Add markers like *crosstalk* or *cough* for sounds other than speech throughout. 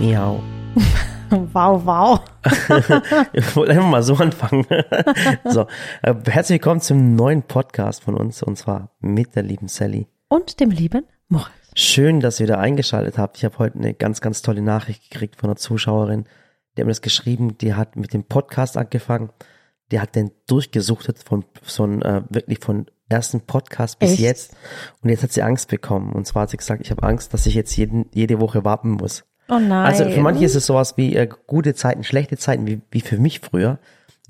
Miau. *laughs* Wow, wow. *laughs* ich wollte einfach mal so anfangen. *laughs* so, äh, herzlich willkommen zum neuen Podcast von uns und zwar mit der lieben Sally. Und dem lieben Moritz. Schön, dass ihr wieder eingeschaltet habt. Ich habe heute eine ganz, ganz tolle Nachricht gekriegt von einer Zuschauerin. Die hat mir das geschrieben, die hat mit dem Podcast angefangen. Die hat den durchgesuchtet von so ein, äh, wirklich von ersten Podcast bis Echt? jetzt. Und jetzt hat sie Angst bekommen. Und zwar hat sie gesagt, ich habe Angst, dass ich jetzt jeden, jede Woche warten muss. Oh nein. Also für manche ist es sowas wie äh, gute Zeiten, schlechte Zeiten, wie, wie für mich früher.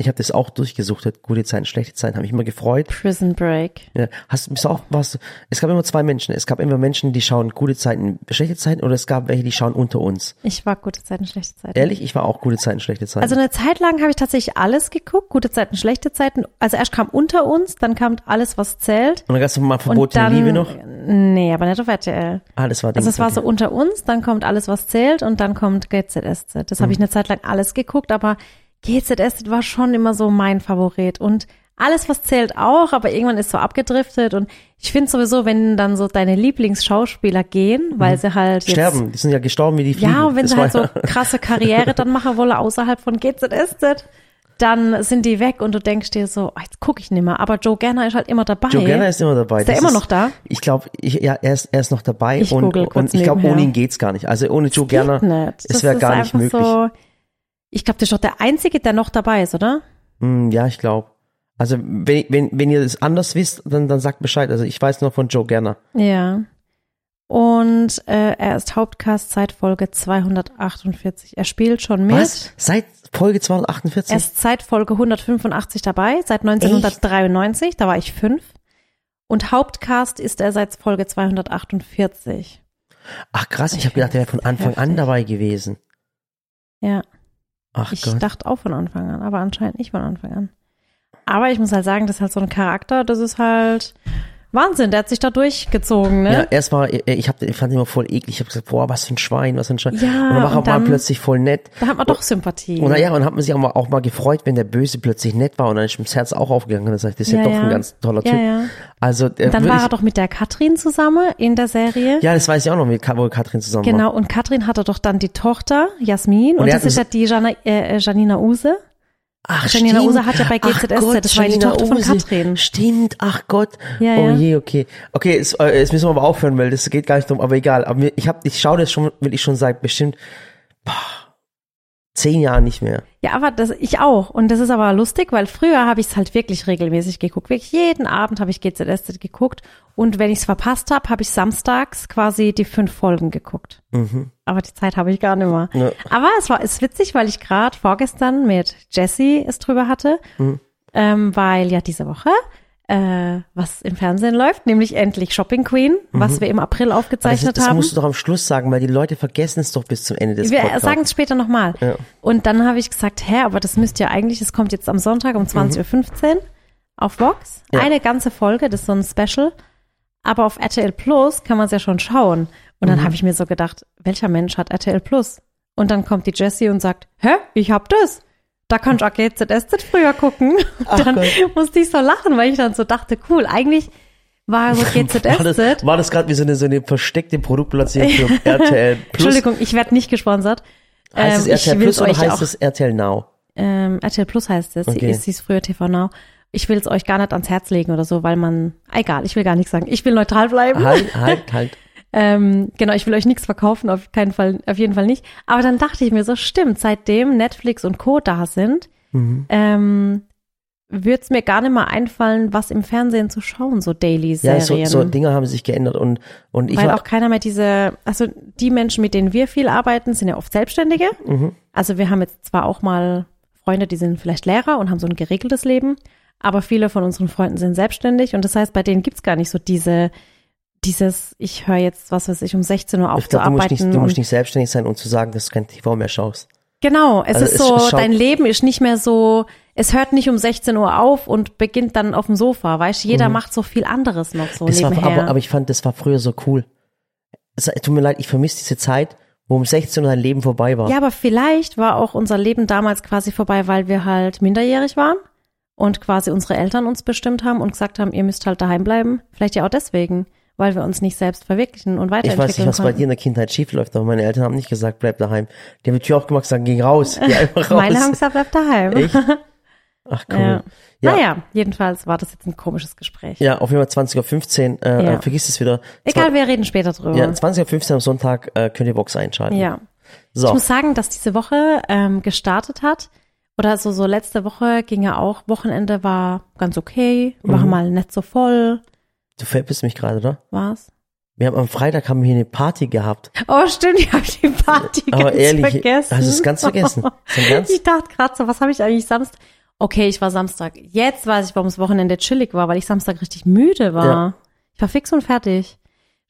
Ich habe das auch durchgesucht, gute Zeiten, schlechte Zeiten, habe mich immer gefreut. Prison Break. Ja, hast du auch was? Es gab immer zwei Menschen. Es gab immer Menschen, die schauen gute Zeiten, schlechte Zeiten, oder es gab welche, die schauen unter uns. Ich war gute Zeiten, schlechte Zeiten. Ehrlich, ich war auch gute Zeiten, schlechte Zeiten. Also eine Zeit lang habe ich tatsächlich alles geguckt, gute Zeiten, schlechte Zeiten. Also erst kam unter uns, dann kam alles, was zählt. und dann gab es mal verbotene dann, Liebe noch. Nee, aber nicht auf RTL. Ah, das war Also es war okay. so unter uns, dann kommt alles, was zählt und dann kommt GZSZ. Das Mhm. habe ich eine Zeit lang alles geguckt, aber GZSZ war schon immer so mein Favorit und alles, was zählt auch, aber irgendwann ist so abgedriftet und ich finde sowieso, wenn dann so deine Lieblingsschauspieler gehen, weil sie halt jetzt, Mhm. Sterben, die sind ja gestorben wie die Fliegen. ja, und wenn Das sie halt so ja- *laughs* krasse Karriere dann machen wollen außerhalb von GZSZ, dann sind die weg und du denkst dir so, oh, jetzt gucke ich nicht mehr. Aber Joe Gerner ist halt immer dabei. Joe Gerner ist immer dabei. Ist der Das immer noch da? Ich glaube, ja, er ist, er ist noch dabei Ich und, und ich glaube, ohne ihn geht's gar nicht. Also ohne Joe Gerner, nicht. es wäre gar nicht möglich. So, ich glaube, das ist doch der Einzige, der noch dabei ist, oder? Hm, ja, ich glaube. Also wenn, wenn, wenn ihr das anders wisst, dann, dann sagt Bescheid. Also ich weiß nur von Joe Gerner. Ja. Und äh, er ist Hauptcast seit Folge 248. Er spielt schon mit. Was? Seit Folge 248? Er ist seit Folge 185 dabei, seit 1993, da war ich fünf. Und Hauptcast ist er seit Folge 248. Ach krass, ich habe gedacht, er wäre von Anfang an Heftig. dabei gewesen. Ja, Ach ich Gott. dachte auch von Anfang an, aber anscheinend nicht von Anfang an. Aber ich muss halt sagen, das ist halt so ein Charakter, das ist halt Wahnsinn, der hat sich da durchgezogen, ne? Ja, erst war, äh, ich, hab, ich fand ihn immer voll eklig. Ich habe gesagt, boah, was für ein Schwein, was für ein Schwein. Ja, und dann war und er dann- plötzlich voll nett. Da hat man doch Sympathie. Und naja, und hat man sich auch mal, auch mal gefreut, wenn der Böse plötzlich nett war und dann ist mir das Herz auch aufgegangen und dann sagt, das ist ja, Ja, doch ja. ein ganz toller Ja, Typ. ja. Also, äh, Dann war er doch mit der Katrin zusammen in der Serie. ja, das weiß ich auch noch, mit wo Katrin zusammen war. Genau, und Katrin hatte doch dann die Tochter, Jasmin, und, er das ist ja die Jana, äh, Janina Use. Ach, Janina stimmt. Use hat ja bei GZSZ, Gott, das war die Tochter von Use. Katrin. Stimmt, ach Gott. Ja, oh je, okay. Okay, jetzt, äh, jetzt müssen wir aber aufhören, weil das geht gar nicht drum, aber egal. Aber ich hab, ich schaue das schon, will ich schon seit bestimmt boah, zehn Jahren nicht mehr. Ja, aber das, ich auch. Und das ist aber lustig, weil früher habe ich es halt wirklich regelmäßig geguckt. Wirklich jeden Abend habe ich GZSZ geguckt. Und wenn ich es verpasst habe, habe ich samstags quasi die fünf Folgen geguckt. Aber die Zeit habe ich gar nicht mehr. Mhm. Ja. Aber es war ist witzig, weil ich gerade vorgestern mit Jessie es drüber hatte, Mhm. ähm, weil ja diese Woche äh, was im Fernsehen läuft, nämlich endlich Shopping Queen, was wir im April Mhm. Aber Das, aufgezeichnet das haben. musst du doch am Schluss sagen, weil die Leute vergessen es doch bis zum Ende des Wir Podcasts. sagen es später nochmal. Ja. Und dann habe ich gesagt, hä, aber das müsst ihr eigentlich, das kommt jetzt am Sonntag um 20.15 Uhr auf Vox. Ja. Eine ganze Folge, das ist so ein Special. Aber auf RTL Plus kann man es ja schon schauen. Und Mhm. dann habe ich mir so gedacht, welcher Mensch hat RTL Plus? Und dann kommt die Jessie und sagt, hä, ich hab das. Da kann ich auch GZSZ früher gucken. Ach dann Gott. musste ich so lachen, weil ich dann so dachte, cool, eigentlich war so war das, GZSZ. war das gerade wie so eine, so eine versteckte Produktplatzierung für *laughs* RTL Plus? Entschuldigung, ich werde nicht gesponsert. Heißt es Ähm, RTL ich will's Plus oder heißt auch- es RTL Now? Ähm, RTL Plus heißt es. Okay. Es hieß früher TV Now. Ich will es euch gar nicht ans Herz legen oder so, weil man, egal, ich will gar nichts sagen. Ich will neutral bleiben. Halt, *laughs* halt, halt. Ähm, genau, ich will euch nichts verkaufen, auf keinen Fall, auf jeden Fall nicht. Aber dann dachte ich mir so, stimmt, seitdem Netflix und Co. da sind, Mhm. ähm, würde es mir gar nicht mal einfallen, was im Fernsehen zu schauen, so Ja, Daily-Serien. so, so Dinge haben sich geändert und, und ich weil war, auch keiner mehr diese, also die Menschen, mit denen wir viel arbeiten, sind ja oft Selbstständige. Mhm. Also wir haben jetzt zwar auch mal Freunde, die sind vielleicht Lehrer und haben so ein geregeltes Leben, aber viele von unseren Freunden sind selbstständig und das heißt, bei denen gibt's gar nicht so diese, dieses, ich höre jetzt, was weiß ich, um 16 Uhr ich glaube, du musst aufzuarbeiten. nicht, du musst nicht selbstständig sein, um zu sagen, dass du kein TV mehr schaust. Genau, es Also ist es so, schaut- dein Leben ist nicht mehr so, es hört nicht um 16 Uhr auf und beginnt dann auf dem Sofa, weißt du, jeder macht so viel anderes noch so Mhm. Das war, nebenher. aber, aber ich fand, das war früher so cool. Es, tut mir leid, ich vermisse diese Zeit, wo um 16 Uhr dein Leben vorbei war. Ja, aber vielleicht war auch unser Leben damals quasi vorbei, weil wir halt minderjährig waren und quasi unsere Eltern uns bestimmt haben und gesagt haben, ihr müsst halt daheim bleiben. Vielleicht ja auch deswegen. Weil wir uns nicht selbst verwirklichen und Ich weiterentwickeln weiß nicht, was bei dir in der Kindheit schief läuft, aber meine Eltern haben nicht gesagt, bleib daheim. Die haben die Tür aufgemacht und gesagt, geh raus, geh *laughs* einfach raus. Meine haben gesagt, bleib daheim. Echt? *laughs* Ach cool. Ja. Ja. Naja, jedenfalls war das jetzt ein komisches Gespräch. Ja, auf jeden Fall 20.15 Uhr, äh, Ja. äh, vergiss es wieder. Egal, wir reden später drüber. Ja, 20.15 Uhr am Sonntag äh, könnt ihr Box einschalten. Ja. So. Ich muss sagen, dass diese Woche ähm, gestartet hat. Oder so, so letzte Woche ging ja auch. Wochenende war ganz okay, war Mhm. mal nicht so voll. Du verpisst mich gerade, oder? War's? Wir haben am Freitag haben wir hier eine Party gehabt. Oh, stimmt, ich habe die Party Aber ganz ehrlich, vergessen. hast du es ganz vergessen? *laughs* Ganz? Ich dachte gerade so, was habe ich eigentlich Samstag? Okay, ich war Samstag. Jetzt weiß ich, warum das Wochenende chillig war, weil ich Samstag richtig müde war. Ja. Ich war fix und fertig.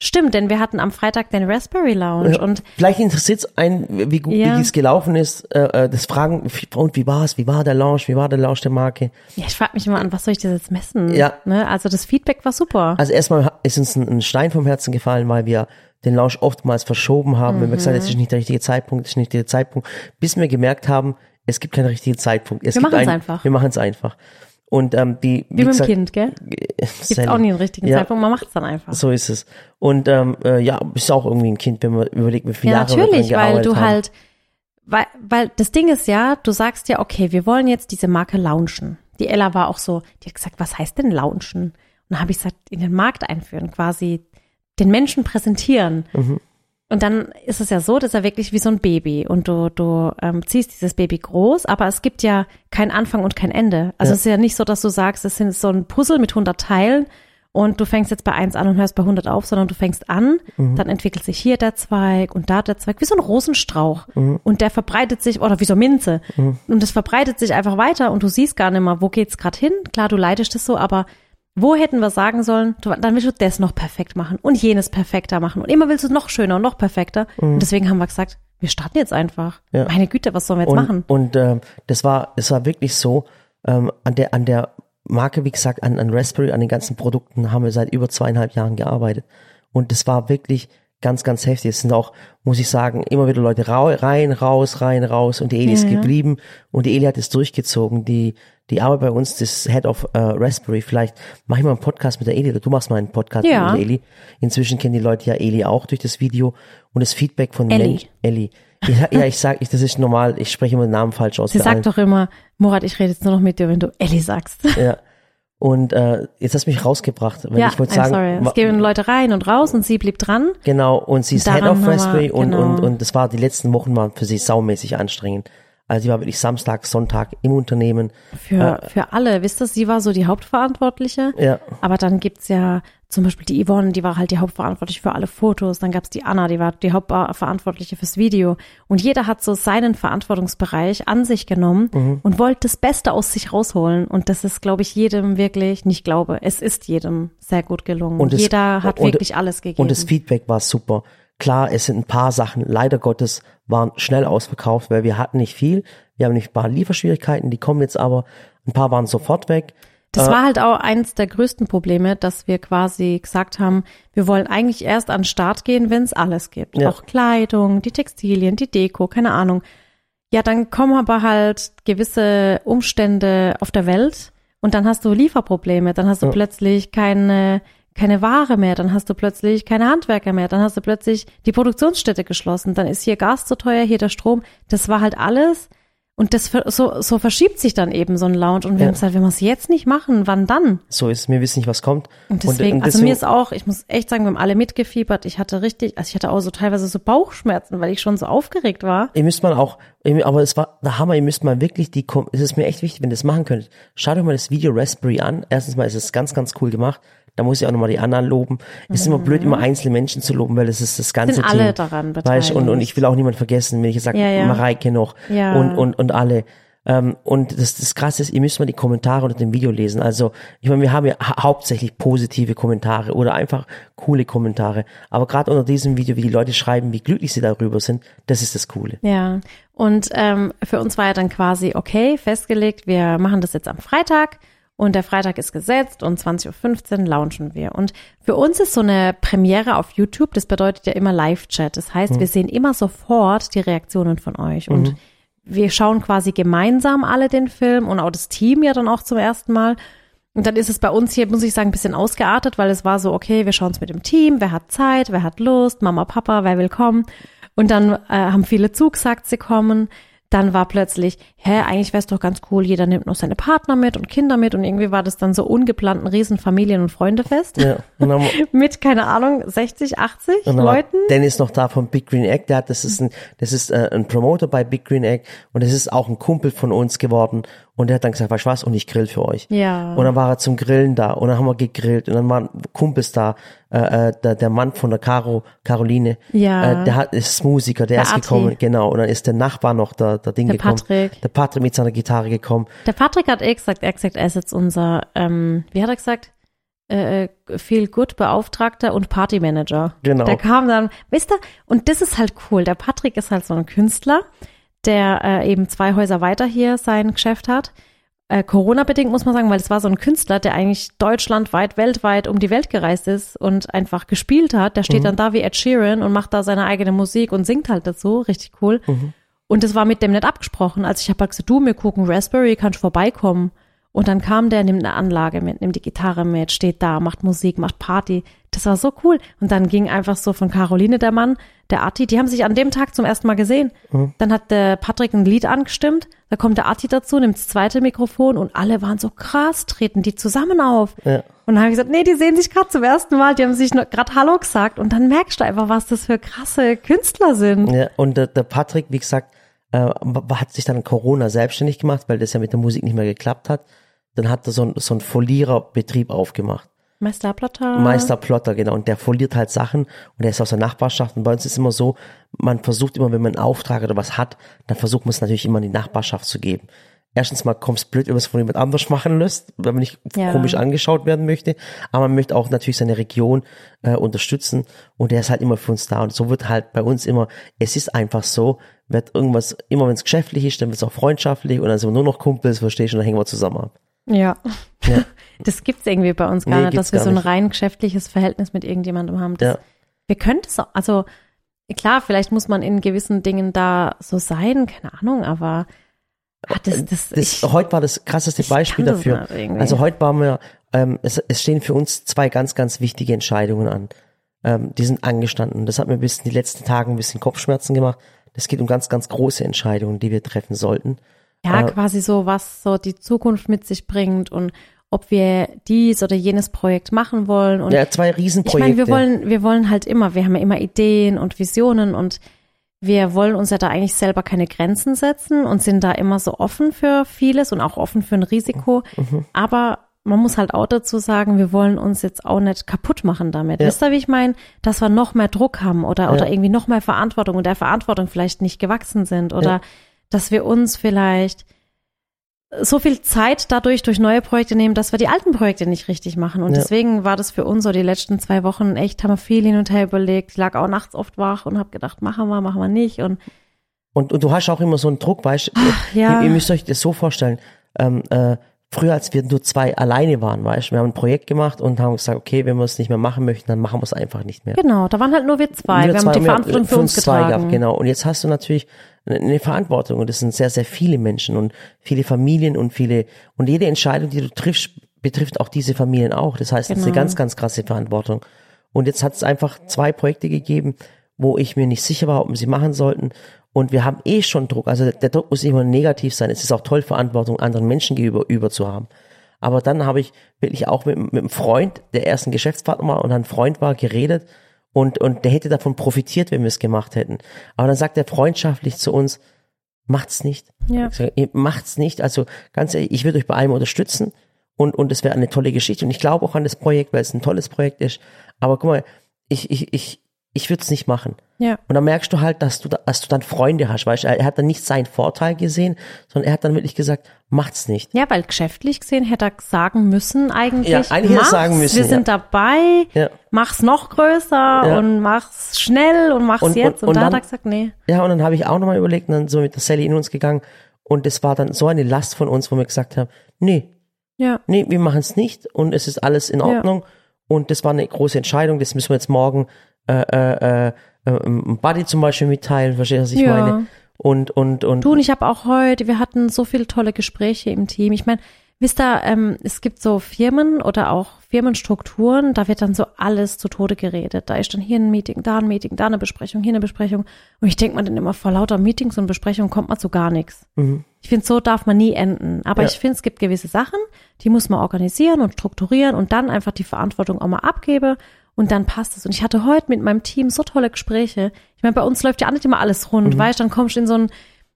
Stimmt, denn wir hatten am Freitag den Raspberry Lounge und Vielleicht interessiert es einen, wie gut Ja. wie es gelaufen ist. Äh, äh, das Fragen, und wie war es? Wie war der Launch? Wie war der Launch der Marke? ja, ich frage mich immer an, was soll ich das jetzt messen? Ja. Ne? Also das Feedback war super. Also erstmal ist uns ein, ein Stein vom Herzen gefallen, weil wir den Launch oftmals verschoben haben. Wenn wir gesagt haben, Mhm. es ist nicht der richtige Zeitpunkt, es ist nicht der Zeitpunkt, bis wir gemerkt haben, es gibt keinen richtigen Zeitpunkt. Es Wir machen's einen- einfach. Wir machen es einfach. Und ähm, die, Wie, mit gesagt, dem Kind, gell? Gibt's auch nie einen richtigen Ja. Zeitpunkt, man macht's dann einfach. So ist es. Und ähm, äh, ja, bist auch irgendwie ein Kind, wenn man überlegt, wie viele Ja, Jahre wir natürlich, weil gearbeitet du haben. halt, weil, weil das Ding ist ja, du sagst ja, okay, wir wollen jetzt diese Marke launchen. Die Ella war auch so, die hat gesagt, was heißt denn launchen? Und dann habe ich gesagt, in den Markt einführen, quasi den Menschen präsentieren. Mhm. Und dann ist es ja so, dass er wirklich wie so ein Baby und du, du ähm, ziehst dieses Baby groß, aber es gibt ja kein Anfang und kein Ende. Also Ja. es ist ja nicht so, dass du sagst, es sind so ein Puzzle mit 100 Teilen und du fängst jetzt bei 1 an und hörst bei 100 auf, sondern du fängst an, Mhm. dann entwickelt sich hier der Zweig und da der Zweig, wie so ein Rosenstrauch. Mhm. Und der verbreitet sich, oder wie so Minze. Und das verbreitet sich einfach weiter und du siehst gar nicht mehr, wo geht's gerade hin. Klar, du leitest es so, aber wo hätten wir sagen sollen, du, dann willst du das noch perfekt machen und jenes perfekter machen und immer willst du es noch schöner und noch perfekter. Und deswegen haben wir gesagt, wir starten jetzt einfach. Mhm. Ja. Meine Güte, was sollen wir jetzt und, machen? Und ähm, das war, das war wirklich so, ähm, an der, an der Marke, wie gesagt, an, an Raspberry, an den ganzen Produkten haben wir seit über zweieinhalb Jahren gearbeitet. Und das war wirklich ganz, ganz heftig. Es sind auch, muss ich sagen, immer wieder Leute rein, raus, rein, raus. Und die Eli ist Ja, ja. geblieben und die Eli hat es durchgezogen. Die, die Arbeit bei uns, das Head of äh, Raspberry, vielleicht mache ich mal einen Podcast mit der Eli oder du machst mal einen Podcast Ja. mit der Eli. Inzwischen kennen die Leute ja Eli auch durch das Video und das Feedback von Elli. Mensch- Elli. Ja, ja, ich sag, ich, das ist normal, ich spreche immer den Namen falsch aus. Sie bei allen. sagt doch immer, Murat, ich rede jetzt nur noch mit dir, wenn du Ellie sagst. Ja. Und äh, jetzt hast du mich rausgebracht, weil ja, ich wollte sagen, sorry. Es gehen Leute rein und raus und sie blieb dran. genau, und sie ist Daran Head of haben wir- Raspberry und, genau. und, und das war die letzten Wochen waren für sie saumäßig anstrengend. Also sie war wirklich Samstag, Sonntag im Unternehmen. Für, für alle. Wisst ihr, sie war so die Hauptverantwortliche. Ja, Aber dann gibt's ja zum Beispiel die Yvonne, die war halt die Hauptverantwortliche für alle Fotos. Dann gab's die Anna, die war die Hauptverantwortliche fürs Video. Und jeder hat so seinen Verantwortungsbereich an sich genommen Mhm. und wollte das Beste aus sich rausholen. Und das ist, glaube ich, jedem wirklich, nicht glaube, es ist jedem sehr gut gelungen. Und es- jeder hat und- wirklich alles gegeben. und das Feedback war super. Klar, es sind ein paar Sachen, leider Gottes, waren schnell ausverkauft, weil wir hatten nicht viel. Wir haben nicht ein paar Lieferschwierigkeiten, die kommen jetzt aber. Ein paar waren sofort weg. Das Äh, war halt auch eins der größten Probleme, dass wir quasi gesagt haben, wir wollen eigentlich erst an den Start gehen, wenn es alles gibt. Ja. Auch Kleidung, die Textilien, die Deko, keine Ahnung. Ja, dann kommen aber halt gewisse Umstände auf der Welt und dann hast du Lieferprobleme, dann hast du Ja. plötzlich keine keine Ware mehr, dann hast du plötzlich keine Handwerker mehr, dann hast du plötzlich die Produktionsstätte geschlossen, dann ist hier Gas zu teuer, hier der Strom. Das war halt alles und das so, so verschiebt sich dann eben so ein Lounge und wir Ja. haben gesagt, wenn wir es jetzt nicht machen, wann dann? So ist es, wir wissen nicht, was kommt. Und deswegen, also mir ist auch, ich muss echt sagen, wir haben alle mitgefiebert. Ich hatte richtig, also ich hatte auch so teilweise so Bauchschmerzen, weil ich schon so aufgeregt war. Ihr müsst mal auch, aber es war der Hammer, ihr müsst mal wirklich die, es ist mir echt wichtig, wenn ihr das machen könnt. Schaut euch mal das Video Raspberry an. Erstens mal ist es ganz, ganz cool gemacht. Da muss ich auch nochmal die anderen loben. Es ist immer blöd, immer einzelne Menschen zu loben, weil es ist das ganze Mhm. Sind alle Team. daran Weißt, und, und beteiligt. ich will auch niemand vergessen, wenn ich sage, Ja, ja. Mareike noch Ja. und, und, und alle. Ähm, und das, das Krasse ist, ihr müsst mal die Kommentare unter dem Video lesen. Also, ich meine, wir haben ja hau- hauptsächlich positive Kommentare oder einfach coole Kommentare. Aber gerade unter diesem Video, wie die Leute schreiben, wie glücklich sie darüber sind, das ist das Coole. Ja. Und ähm, für uns war ja dann quasi, okay, festgelegt, wir machen das jetzt am Freitag und der Freitag ist gesetzt und 20.15 Uhr launchen wir. Und für uns ist so eine Premiere auf YouTube, das bedeutet ja immer Live-Chat. Das heißt, wir sehen immer sofort die Reaktionen von euch und wir schauen quasi gemeinsam alle den Film und auch das Team ja dann auch zum ersten Mal. Und dann ist es bei uns hier, muss ich sagen, ein bisschen ausgeartet, weil es war so, okay, wir schauen es mit dem Team, wer hat Zeit, wer hat Lust, Mama, Papa, wer will kommen. Und dann äh, haben viele zugesagt, sie kommen dann war plötzlich, hä, eigentlich wäre es doch ganz cool, jeder nimmt noch seine Partner mit und Kinder mit und irgendwie war das dann so ungeplant ein riesen Familien- und Freundefest. Ja, und *laughs* mit, keine Ahnung, 60, 80 Leuten. Dennis noch da vom Big Green Egg, der hat, das ist ein, das ist äh, ein Promoter bei Big Green Egg und das ist auch ein Kumpel von uns geworden und der hat dann gesagt, weißt du was, und ich grill für euch. Ja. Und dann war er zum Grillen da und dann haben wir gegrillt und dann waren Kumpels da, äh, äh, der, der Mann von der Caro, Caroline, ja. äh, der hat, ist Musiker, der, der ist Ati. gekommen, genau. Und dann ist der Nachbar noch, der, der Ding der gekommen. Patrick. Der Patrick mit seiner Gitarre gekommen. Der Patrick hat eh gesagt, er gesagt, er ist jetzt unser, ähm, wie hat er gesagt? Äh, viel gut Beauftragter und Partymanager. Genau. Der kam dann, wisst ihr, und das ist halt cool. Der Patrick ist halt so ein Künstler, der äh, eben zwei Häuser weiter hier sein Geschäft hat äh, Corona-bedingt muss man sagen, weil es war so ein Künstler, der eigentlich deutschlandweit, weltweit um die Welt gereist ist und einfach gespielt hat. Der steht mhm. dann da wie Ed Sheeran und macht da seine eigene Musik und singt halt dazu. Richtig cool. Mhm. Und das war mit dem nicht abgesprochen. Also ich habe halt gesagt, du, mir gucken Raspberry, kannst vorbeikommen. Und dann kam der, nimmt eine Anlage mit, nimmt die Gitarre mit, steht da, macht Musik, macht Party. Das war so cool. Und dann ging einfach so von Caroline der Mann, der Atti, die haben sich an dem Tag zum ersten Mal gesehen. Mhm. Dann hat der Patrick ein Lied angestimmt, da kommt der Atti dazu, nimmt das zweite Mikrofon und alle waren so krass, treten die zusammen auf. Ja. Und dann habe ich gesagt, nee, die sehen sich gerade zum ersten Mal, die haben sich gerade Hallo gesagt. Und dann merkst du einfach, was das für krasse Künstler sind. Ja, und der, der Patrick, wie gesagt, äh, hat sich dann Corona selbstständig gemacht, weil das ja mit der Musik nicht mehr geklappt hat dann hat er so, ein, so einen Foliererbetrieb aufgemacht. Meister Plotter. Meister Plotter, genau. Und der foliert halt Sachen und der ist aus der Nachbarschaft. Und bei uns ist immer so, man versucht immer, wenn man einen Auftrag oder was hat, dann versucht man es natürlich immer in die Nachbarschaft zu geben. Erstens mal kommt es blöd, wenn man es von jemand anders machen lässt, wenn man nicht ja. komisch angeschaut werden möchte. Aber man möchte auch natürlich seine Region äh, unterstützen und der ist halt immer für uns da. Und so wird halt bei uns immer, es ist einfach so, wird irgendwas, immer wenn es geschäftlich ist, dann wird es auch freundschaftlich und dann sind wir nur noch Kumpels, verstehst du, und dann hängen wir zusammen ab. Ja. ja. *laughs* Das gibt's irgendwie bei uns gar nee, nicht, dass wir so ein rein geschäftliches Verhältnis mit irgendjemandem haben. Das, ja. Wir könnten es, also klar, vielleicht muss man in gewissen Dingen da so sein, keine Ahnung, aber ah, das, das, das ich, heute war das krasseste Beispiel dafür. Also heute waren wir, ähm, es, es stehen für uns zwei ganz, ganz wichtige Entscheidungen an. Ähm, die sind angestanden. Das hat mir bis in die letzten Tage ein bisschen Kopfschmerzen gemacht. Das geht um ganz, ganz große Entscheidungen, die wir treffen sollten. Ja, äh, quasi so, was so die Zukunft mit sich bringt und ob wir dies oder jenes Projekt machen wollen. Und ja, zwei Riesenprojekte. Ich meine, wir wollen, wir wollen halt immer, wir haben ja immer Ideen und Visionen und wir wollen uns ja da eigentlich selber keine Grenzen setzen und sind da immer so offen für vieles und auch offen für ein Risiko. Mhm. Aber man muss halt auch dazu sagen, wir wollen uns jetzt auch nicht kaputt machen damit. Ja. Wisst ihr, wie ich meine? Dass wir noch mehr Druck haben oder, ja. oder irgendwie noch mehr Verantwortung und der Verantwortung vielleicht nicht gewachsen sind oder ja dass wir uns vielleicht so viel Zeit dadurch durch neue Projekte nehmen, dass wir die alten Projekte nicht richtig machen. Und ja. deswegen war das für uns so die letzten zwei Wochen echt, haben wir viel hin und her überlegt. Ich lag auch nachts oft wach und habe gedacht, machen wir, machen wir nicht. Und, und, und du hast auch immer so einen Druck, weißt du? Ja. Ihr, ihr, müsst euch das so vorstellen. Ähm, äh, früher, als wir nur zwei alleine waren, weißt du, wir haben ein Projekt gemacht und haben gesagt, okay, wenn wir es nicht mehr machen möchten, dann machen wir es einfach nicht mehr. Genau, da waren halt nur wir zwei. Nur wir zwei, haben die Verantwortung für uns getragen. Gehabt, genau. Und jetzt hast du natürlich eine Verantwortung und das sind sehr, sehr viele Menschen und viele Familien und viele, und jede Entscheidung, die du triffst, betrifft auch diese Familien auch. Das heißt, genau. das ist eine genau. ganz, ganz krasse Verantwortung. Und jetzt hat es einfach zwei Projekte gegeben, wo ich mir nicht sicher war, ob wir sie machen sollten. Und wir haben eh schon Druck. Also der Druck muss immer negativ sein. Es ist auch toll, Verantwortung anderen Menschen gegenüber über zu haben. Aber dann habe ich wirklich auch mit, mit einem Freund, der erst ein Geschäftspartner war und ein Freund war, geredet. Und, und der hätte davon profitiert, wenn wir es gemacht hätten. Aber dann sagt er freundschaftlich zu uns, macht's nicht. Ja. Sage, macht's nicht. Also ganz ehrlich, ich würde euch bei allem unterstützen und, und es wäre eine tolle Geschichte. Und ich glaube auch an das Projekt, weil es ein tolles Projekt ist. Aber guck mal, ich, ich, ich, ich würde es nicht machen. Ja. Und dann merkst du halt, dass du, dass du dann Freunde hast, weißt du, er hat dann nicht seinen Vorteil gesehen, sondern er hat dann wirklich gesagt, macht's nicht. Ja, weil geschäftlich gesehen hätte er sagen müssen eigentlich, ja, eigentlich hätte sagen müssen, wir sind dabei, ja. mach's noch größer ja. und mach's schnell und mach's und, jetzt. Und, und, und da dann, hat er gesagt, nee. Ja, und dann habe ich auch nochmal überlegt und dann so mit der Sally in uns gegangen und es war dann so eine Last von uns, wo wir gesagt haben, nee, ja. nee, wir machen es nicht und es ist alles in Ordnung. Und das war eine große Entscheidung, das müssen wir jetzt morgen äh, äh, äh, Buddy zum Beispiel mitteilen, verstehst du, was ich ja. meine? Und, und, und. Du und ich habe auch heute, wir hatten so viele tolle Gespräche im Team. Ich meine, Wisst ihr, ähm, es gibt so Firmen oder auch Firmenstrukturen, da wird dann so alles zu Tode geredet. Da ist dann hier ein Meeting, da ein Meeting, da eine Besprechung, hier eine Besprechung. Und ich denke man dann immer vor lauter Meetings und Besprechungen kommt man zu gar nichts. Mhm. Ich finde, so darf man nie enden. Aber Ja. ich finde, es gibt gewisse Sachen, die muss man organisieren und strukturieren und dann einfach die Verantwortung auch mal abgebe und dann passt es. Und ich hatte heute mit meinem Team so tolle Gespräche. Ich meine, bei uns läuft ja auch nicht immer alles rund, weißt, dann kommst du in so ein,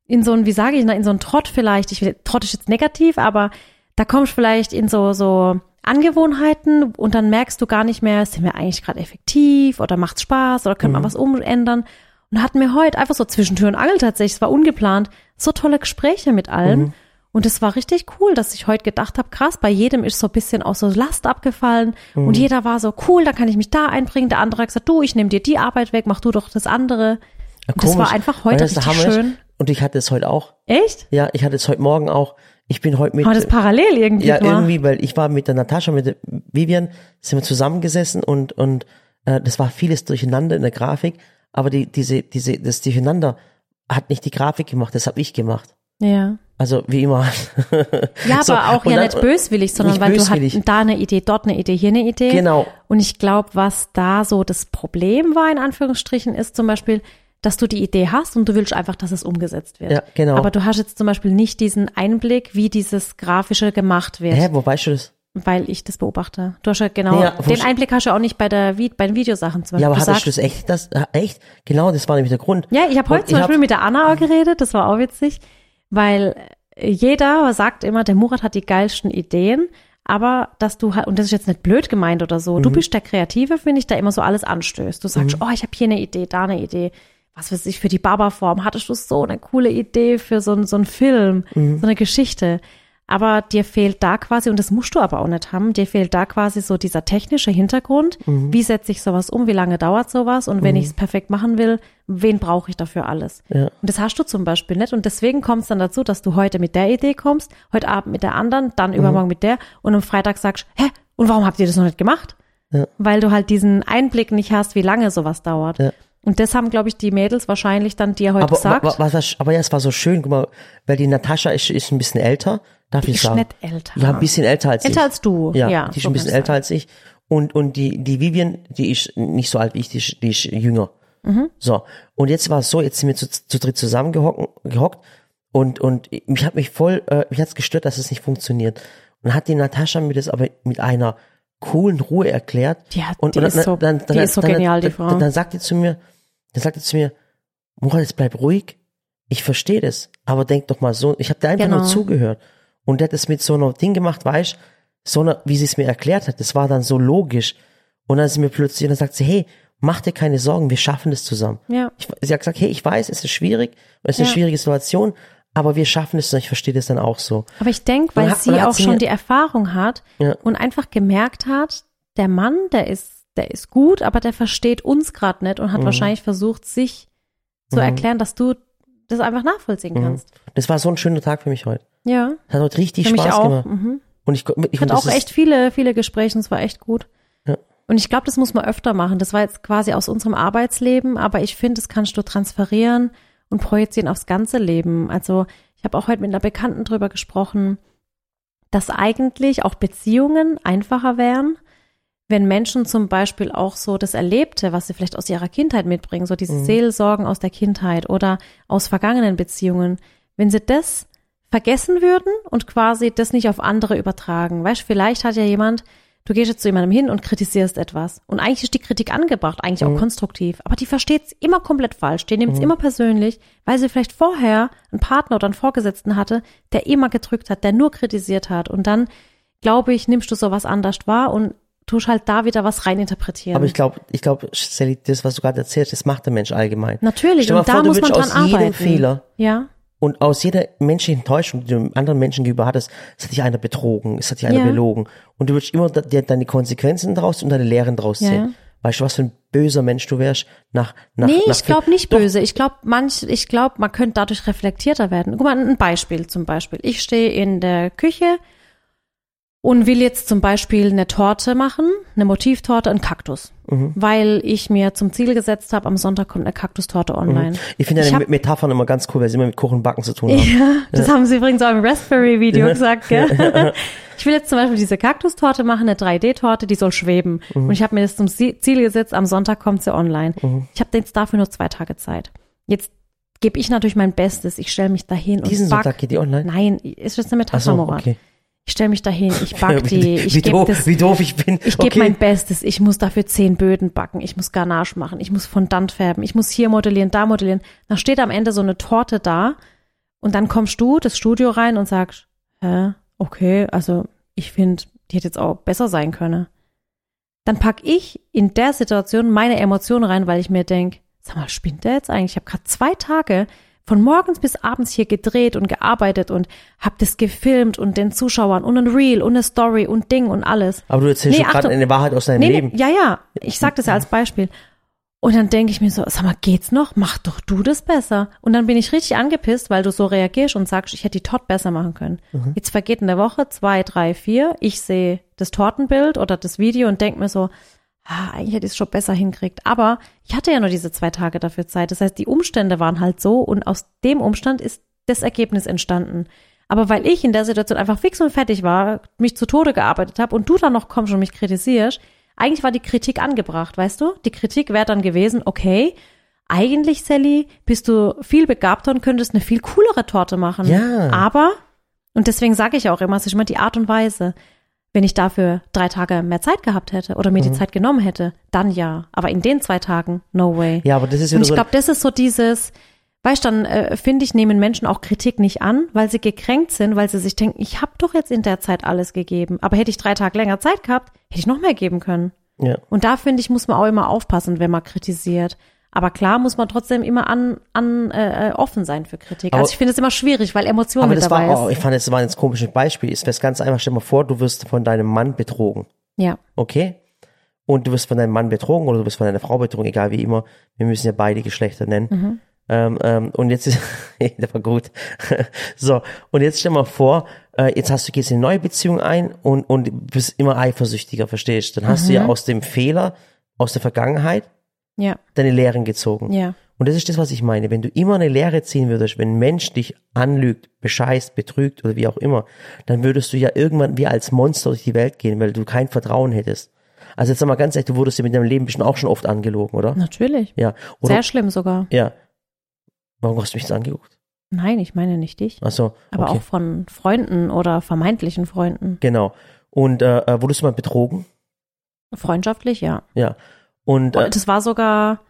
in so ein, wie sage ich, in so ein Trott vielleicht. Ich will, Trott ist jetzt negativ, aber da kommst du vielleicht in so, so Angewohnheiten und dann merkst du gar nicht mehr, sind wir eigentlich gerade effektiv oder macht's Spaß oder können wir was umändern. Und hatten wir heute einfach so zwischen Tür und Angel tatsächlich, es war ungeplant, so tolle Gespräche mit allen. Und es war richtig cool, dass ich heute gedacht habe, krass, bei jedem ist so ein bisschen auch so Last abgefallen und jeder war so, cool, da kann ich mich da einbringen. Der andere hat gesagt, du, ich nehme dir die Arbeit weg, mach du doch das andere. Ja, Und das war einfach heute richtig schön. Und ich hatte es heute auch. Echt? Ja, ich hatte es heute Morgen auch. Ich bin heute mit. Aber das parallel irgendwie ja, war. irgendwie, weil ich war mit der Natascha, mit der Vivian, sind wir zusammengesessen und, und äh, das war vieles durcheinander in der Grafik, aber die, diese, diese, das Durcheinander hat nicht die Grafik gemacht, das habe ich gemacht. Ja. Also wie immer. Ja, *laughs* aber So, auch und ja dann- nicht böswillig, sondern nicht weil böswillig. du hast da eine Idee, dort eine Idee, hier eine Idee. Genau. Und ich glaube, was da so das Problem war, in Anführungsstrichen, ist zum Beispiel, dass du die Idee hast und du willst einfach, dass es umgesetzt wird. Ja, genau. Aber du hast jetzt zum Beispiel nicht diesen Einblick, wie dieses Grafische gemacht wird, Hä, wo weißt du das? weil ich das beobachte. Du hast ja genau, Ja, den Einblick hast du auch nicht bei der, bei den Videosachen zum Beispiel. Ja, aber hattest du das echt? Das, echt? Genau, das war nämlich der Grund. ja, ich habe heute Und zum Beispiel mit der Anna auch geredet, das war auch witzig, weil jeder sagt immer, der Murat hat die geilsten Ideen, aber dass du halt, und das ist jetzt nicht blöd gemeint oder so, Mhm. du bist der Kreative, finde ich, der immer so alles anstößt. Du sagst, oh, ich habe hier eine Idee, da eine Idee. Was weiß ich, für die Barberform hattest du so eine coole Idee für so, ein- so einen Film, Mhm. so eine Geschichte. Aber dir fehlt da quasi, und das musst du aber auch nicht haben, dir fehlt da quasi so dieser technische Hintergrund. Mhm. Wie setze ich sowas um? Wie lange dauert sowas? Und wenn ich es perfekt machen will, wen brauche ich dafür alles? Ja. Und das hast du zum Beispiel nicht. Und deswegen kommt es dann dazu, dass du heute mit der Idee kommst, heute Abend mit der anderen, dann Mhm. übermorgen mit der und am Freitag sagst, hä, und warum habt ihr das noch nicht gemacht? Ja. Weil du halt diesen Einblick nicht hast, wie lange sowas dauert. Ja. Und das haben, glaube ich, die Mädels wahrscheinlich dann dir heute Aber, gesagt. wa- was, aber ja, es war so schön, guck mal, weil die Natascha ist, ist ein bisschen älter, darf Die ich ist sagen. nicht älter. Ja, ein bisschen älter als ich. Älter als du. Ja, Ja, die ist so ein bisschen älter als ich. Und, und die, die Vivian, die ist nicht so alt wie ich, die ist, die ist jünger. Mhm. So. Und jetzt war es so, jetzt sind wir zu, zu dritt zusammengehockt gehockt und, und mich hat mich voll, äh, mich hat's gestört, dass es nicht funktioniert. Und hat die Natascha mir das aber mit einer coolen Ruhe erklärt. Die hat- und, die und ist so- die ist so genial, die Frau. Dann, dann sagt die zu mir, dann sagt die zu mir, Murat, jetzt bleib ruhig. Ich verstehe das, aber denk doch mal so, ich habe dir einfach Genau. nur zugehört. Und der hat das mit so einer Ding gemacht, weißt so einer, wie sie es mir erklärt hat, das war dann so logisch. Und dann ist sie mir plötzlich, dann sagt sie, hey, mach dir keine Sorgen, wir schaffen das zusammen. Ja. Ich, sie hat gesagt, hey, ich weiß, es ist schwierig, es ist eine Ja. schwierige Situation, aber wir schaffen es und ich verstehe das dann auch so. Aber ich denke, weil hat- sie auch sie schon die Erfahrung hat Ja. und einfach gemerkt hat, der Mann, der ist, der ist gut, aber der versteht uns gerade nicht und hat Mhm. wahrscheinlich versucht, sich zu erklären, dass du das einfach nachvollziehen Mhm. kannst. Das war so ein schöner Tag für mich heute. Ja, Hat heute richtig für mich Spaß auch. gemacht. Mhm. Und ich, ich, Ich hatte auch echt viele, viele Gespräche und es war echt gut. Ja. Und ich glaube, das muss man öfter machen. Das war jetzt quasi aus unserem Arbeitsleben, aber ich finde, das kannst du transferieren und projizieren aufs ganze Leben. Also ich habe auch heute mit einer Bekannten drüber gesprochen, dass eigentlich auch Beziehungen einfacher wären, wenn Menschen zum Beispiel auch so das Erlebte, was sie vielleicht aus ihrer Kindheit mitbringen, so diese Mhm. Seelsorgen aus der Kindheit oder aus vergangenen Beziehungen, wenn sie das vergessen würden und quasi das nicht auf andere übertragen. Weißt, vielleicht hat ja jemand, du gehst jetzt zu jemandem hin und kritisierst etwas und eigentlich ist die Kritik angebracht, eigentlich Mhm. auch konstruktiv, aber die versteht's immer komplett falsch, die nimmt's immer persönlich, weil sie vielleicht vorher einen Partner oder einen Vorgesetzten hatte, der immer gedrückt hat, der nur kritisiert hat und dann, glaube ich, nimmst du sowas anders wahr und tust halt da wieder was reininterpretieren. Aber ich glaube, ich glaube, Sally, das, was du gerade erzählst, das macht der Mensch allgemein. Natürlich, und da vor, du muss man dran aus jedem arbeiten. Fehler Ja, und aus jeder menschlichen Enttäuschung, die du anderen Menschen gegenüber hattest, es hat dich einer betrogen, es hat dich einer Ja. belogen. Und du würdest immer da- dir deine Konsequenzen daraus und deine Lehren daraus Ja, ziehen. ja. Weißt du, was für ein böser Mensch du wärst nach, nach, nee, nach ich glaube nicht böse. Ich glaube, manch, ich glaube, man könnte dadurch reflektierter werden. Guck mal, ein Beispiel zum Beispiel. Ich stehe in der Küche und will jetzt zum Beispiel eine Torte machen, eine Motivtorte, einen Kaktus, Mhm. weil ich mir zum Ziel gesetzt habe, am Sonntag kommt eine Kaktustorte online. Ich finde Ich deine hab- Metaphern immer ganz cool, weil sie immer mit Kuchen Backen zu tun haben. Ja, das haben sie übrigens auch im Raspberry-Video gesagt, gell? *laughs* Ich will jetzt zum Beispiel diese Kaktustorte machen, eine 3D-Torte, die soll schweben. Mhm. Und ich habe mir das zum Ziel gesetzt, am Sonntag kommt sie online. Ich habe jetzt dafür nur zwei Tage Zeit. Jetzt gebe ich natürlich mein Bestes. Ich stelle mich dahin Diesen und back. Sonntag geht die online? Nein, ist jetzt eine Metapher, so, okay. Ich stelle mich dahin, ich back die, wie, ich gebe doof, das wie doof ich bin. ich gebe okay. mein Bestes. Ich muss dafür zehn Böden backen. Ich muss Ganache machen. Ich muss Fondant färben. Ich muss hier modellieren, da modellieren. Dann steht am Ende so eine Torte da. Und dann kommst du das Studio rein und sagst, hä, okay, also ich finde, die hätte jetzt auch besser sein können. Dann pack ich in der Situation meine Emotionen rein, weil ich mir denk, sag mal, spinnt der jetzt eigentlich? Ich habe gerade zwei Tage von morgens bis abends hier gedreht und gearbeitet und hab das gefilmt und den Zuschauern und ein Reel und eine Story und Ding und alles. Aber du erzählst Nee, gerade eine Wahrheit aus deinem Nee, Leben. ja, ja. Ich sag das ja als Beispiel. Und dann denke ich mir so, sag mal, geht's noch? Mach doch du das besser. Und dann bin ich richtig angepisst, weil du so reagierst und sagst, ich hätte die Torte besser machen können. Mhm. Jetzt vergeht eine Woche, zwei, drei, vier. Ich sehe das Tortenbild oder das Video und denke mir so, ah, eigentlich hätte ich es schon besser hinkriegt. Aber ich hatte ja nur diese zwei Tage dafür Zeit. Das heißt, die Umstände waren halt so und aus dem Umstand ist das Ergebnis entstanden. Aber weil ich in der Situation einfach fix und fertig war, mich zu Tode gearbeitet habe und du dann noch kommst und mich kritisierst, eigentlich war die Kritik angebracht, weißt du? Die Kritik wäre dann gewesen, okay, eigentlich, Sally, bist du viel begabter und könntest eine viel coolere Torte machen. Ja. Aber, und deswegen sage ich auch immer, es ist immer die Art und Weise. Wenn ich dafür drei Tage mehr Zeit gehabt hätte oder mir die Zeit genommen hätte, dann ja. Aber in den zwei Tagen, no way. Ja, aber das ist Und wieder ich so. glaube, das ist so dieses, weißt du, dann äh, finde ich, nehmen Menschen auch Kritik nicht an, weil sie gekränkt sind, weil sie sich denken, ich habe doch jetzt in der Zeit alles gegeben. Aber hätte ich drei Tage länger Zeit gehabt, hätte ich noch mehr geben können. ja. Und da finde ich, muss man auch immer aufpassen, wenn man kritisiert. Aber klar muss man trotzdem immer an, an äh, offen sein für Kritik. Aber- also ich finde es immer schwierig, weil Emotionen Aber das dabei war, oh, ist. ich fand, das war jetzt ein komisches Beispiel. Es wäre ganz einfach, stell mal vor, du wirst von deinem Mann betrogen. Ja, Okay? Und du wirst von deinem Mann betrogen oder du wirst von deiner Frau betrogen, egal wie immer. Wir müssen ja beide Geschlechter nennen. Mhm. Ähm, ähm, und jetzt ist, *laughs* der war gut. *laughs* so, und jetzt stell mal vor, äh, jetzt hast du, gehst in eine neue Beziehung ein und, und bist immer eifersüchtiger, verstehst? Dann hast du Mhm. ja aus dem Fehler, aus der Vergangenheit, ja, deine Lehren gezogen. ja. Und das ist das, was ich meine. Wenn du immer eine Lehre ziehen würdest, wenn ein Mensch dich anlügt, bescheißt, betrügt oder wie auch immer, dann würdest du ja irgendwann wie als Monster durch die Welt gehen, weil du kein Vertrauen hättest. Also jetzt sag mal ganz ehrlich, du wurdest ja mit deinem Leben bestimmt auch schon oft angelogen, oder? Natürlich. Ja. Oder, Sehr schlimm sogar. ja. Warum hast du mich jetzt angeguckt? Nein, ich meine nicht dich. Ach so, Aber okay. auch von Freunden oder vermeintlichen Freunden. Genau. Und äh, äh, wurdest du mal betrogen? Freundschaftlich, ja. Ja. Und äh, Das war sogar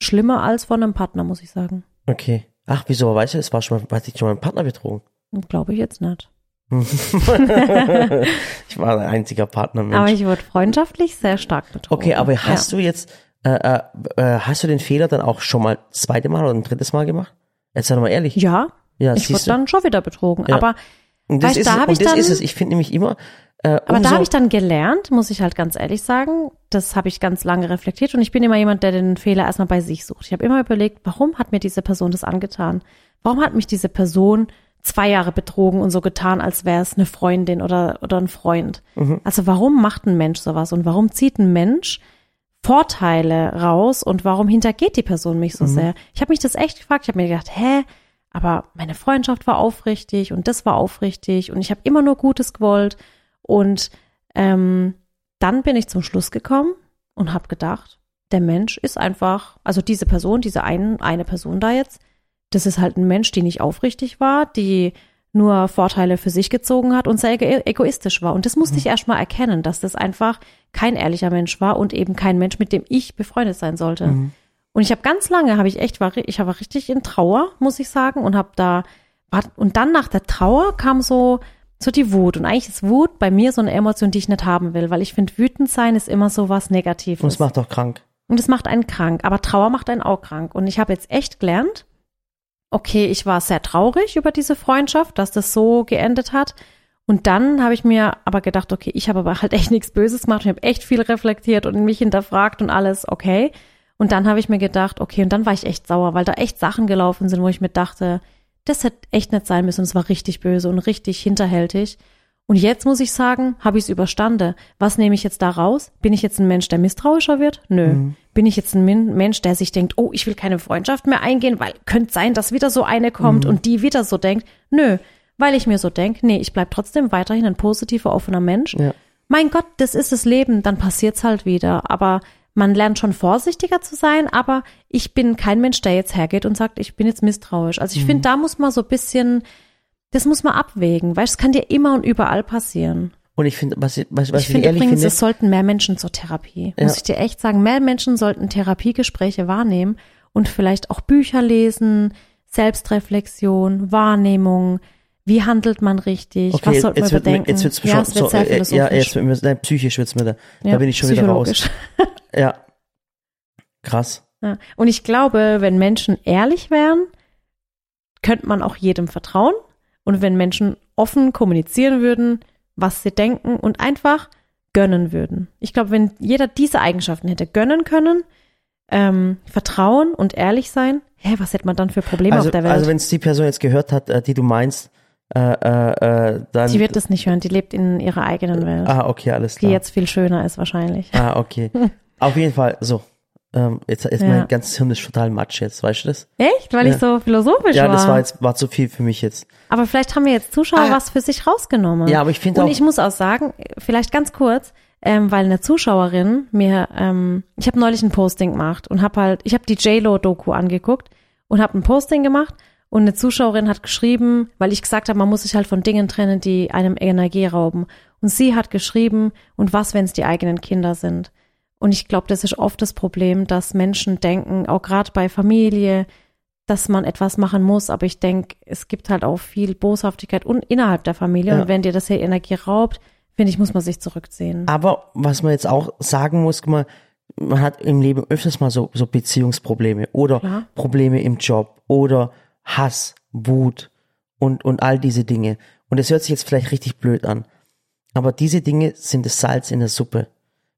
schlimmer als von einem Partner, muss ich sagen. okay. Ach, wieso? Aber weißt du, es war schon mal, hat dich schon mal ein Partner betrogen? Glaube ich jetzt nicht. *laughs* *laughs* ich war ein einziger Partner, Mensch. Aber ich wurde freundschaftlich sehr stark betrogen. Okay, aber hast ja. du jetzt, äh, äh, äh, hast du den Fehler dann auch schon mal das zweite Mal oder ein drittes Mal gemacht? Jetzt sei doch mal ehrlich. Ja, ja ich wurde dann schon wieder betrogen. Ja. Aber, Und das, weißt, ist, da und ich das dann- ist es. Ich finde nämlich immer, äh, aber umso, da habe ich dann gelernt, muss ich halt ganz ehrlich sagen, das habe ich ganz lange reflektiert und ich bin immer jemand, der den Fehler erstmal bei sich sucht. Ich habe immer überlegt, warum hat mir diese Person das angetan? Warum hat mich diese Person zwei Jahre betrogen und so getan, als wäre es eine Freundin oder, oder ein Freund? Mhm. Also warum macht ein Mensch sowas und warum zieht ein Mensch Vorteile raus und warum hintergeht die Person mich Mhm. so sehr? Ich habe mich das echt gefragt. Ich habe mir gedacht, hä, aber meine Freundschaft war aufrichtig und das war aufrichtig und ich habe immer nur Gutes gewollt und ähm, dann bin ich zum Schluss gekommen und habe gedacht, der Mensch ist einfach, also diese Person, diese ein, eine Person da jetzt, das ist halt ein Mensch, die nicht aufrichtig war, die nur Vorteile für sich gezogen hat und sehr ego- egoistisch war. Und das musste ich erstmal erkennen, dass das einfach kein ehrlicher Mensch war und eben kein Mensch, mit dem ich befreundet sein sollte. Und ich habe ganz lange, habe ich echt, war, ich war richtig in Trauer, muss ich sagen, und habe da, und dann nach der Trauer kam so, so die Wut. Und eigentlich ist Wut bei mir so eine Emotion, die ich nicht haben will, weil ich finde, wütend sein ist immer so was Negatives. und es macht doch krank. Und es macht einen krank, aber Trauer macht einen auch krank. Und ich habe jetzt echt gelernt, okay, ich war sehr traurig über diese Freundschaft, dass das so geendet hat. Und dann habe ich mir aber gedacht, okay, ich habe aber halt echt nichts Böses gemacht. Ich habe echt viel reflektiert und mich hinterfragt und alles, okay. Und dann habe ich mir gedacht, okay, und dann war ich echt sauer, weil da echt Sachen gelaufen sind, wo ich mir dachte, das hätte echt nicht sein müssen. Und es war richtig böse und richtig hinterhältig. Und jetzt muss ich sagen, habe ich es überstanden. Was nehme ich jetzt da raus? Bin ich jetzt ein Mensch, der misstrauischer wird? Nö. Mhm. Bin ich jetzt ein Mensch, der sich denkt, oh, ich will keine Freundschaft mehr eingehen, weil könnte sein, dass wieder so eine kommt mhm. und die wieder so denkt? Nö. Weil ich mir so denke, nee, ich bleib trotzdem weiterhin ein positiver, offener Mensch. Ja. Mein Gott, das ist das Leben, dann passiert's halt wieder. Aber man lernt schon vorsichtiger zu sein, aber ich bin kein Mensch, der jetzt hergeht und sagt, ich bin jetzt misstrauisch. Also ich mhm. finde, da muss man so ein bisschen, das muss man abwägen, weil es kann dir immer und überall passieren. Und ich finde, was, was, was ich, ich finde übrigens, finde, es sollten mehr Menschen zur Therapie. Ja. Muss ich dir echt sagen, mehr Menschen sollten Therapiegespräche wahrnehmen und vielleicht auch Bücher lesen, Selbstreflexion, Wahrnehmung, wie handelt man richtig? Okay, was sollte man bedenken? Mir, jetzt wird's ja, schon, es wird so, sehr philosophisch. Ja, jetzt wird mir, nein, psychisch wird's mir da. Ja, da bin ich schon wieder raus. *laughs* ja. Krass. Ja. Und ich glaube, wenn Menschen ehrlich wären, könnte man auch jedem vertrauen. Und wenn Menschen offen kommunizieren würden, was sie denken und einfach gönnen würden. Ich glaube, wenn jeder diese Eigenschaften hätte gönnen können, ähm, vertrauen und ehrlich sein, hä, was hätte man dann für Probleme also, auf der Welt? Also wenn es die Person jetzt gehört hat, äh, die du meinst, äh, äh, äh, dann. Die wird das nicht hören, die lebt in ihrer eigenen Welt. Ah, okay, alles klar. Die jetzt viel schöner ist wahrscheinlich. Ah, okay. *laughs* Auf jeden Fall, so. Ähm, jetzt ist ja. mein ganzes Hirn ist total matsch jetzt, weißt du das? Echt? Weil ja. ich so philosophisch ja, war? Ja, das war jetzt, war zu viel für mich jetzt. Aber vielleicht haben wir jetzt Zuschauer ah. was für sich rausgenommen. Ja, aber ich finde auch. Und ich muss auch sagen, vielleicht ganz kurz, ähm, weil eine Zuschauerin mir, ähm, ich habe neulich ein Posting gemacht und habe halt, ich habe die J-Lo-Doku angeguckt und habe ein Posting gemacht und eine Zuschauerin hat geschrieben, weil ich gesagt habe, man muss sich halt von Dingen trennen, die einem Energie rauben. Und sie hat geschrieben, und was, wenn es die eigenen Kinder sind? Und ich glaube, das ist oft das Problem, dass Menschen denken, auch gerade bei Familie, dass man etwas machen muss. Aber ich denke, es gibt halt auch viel Boshaftigkeit und innerhalb der Familie. Ja. Und wenn dir das hier Energie raubt, finde ich, muss man sich zurückziehen. Aber was man jetzt auch sagen muss, man, man hat im Leben öfters mal so, so Beziehungsprobleme oder Klar. Probleme im Job oder Hass, Wut und, und all diese Dinge. Und es hört sich jetzt vielleicht richtig blöd an. Aber diese Dinge sind das Salz in der Suppe.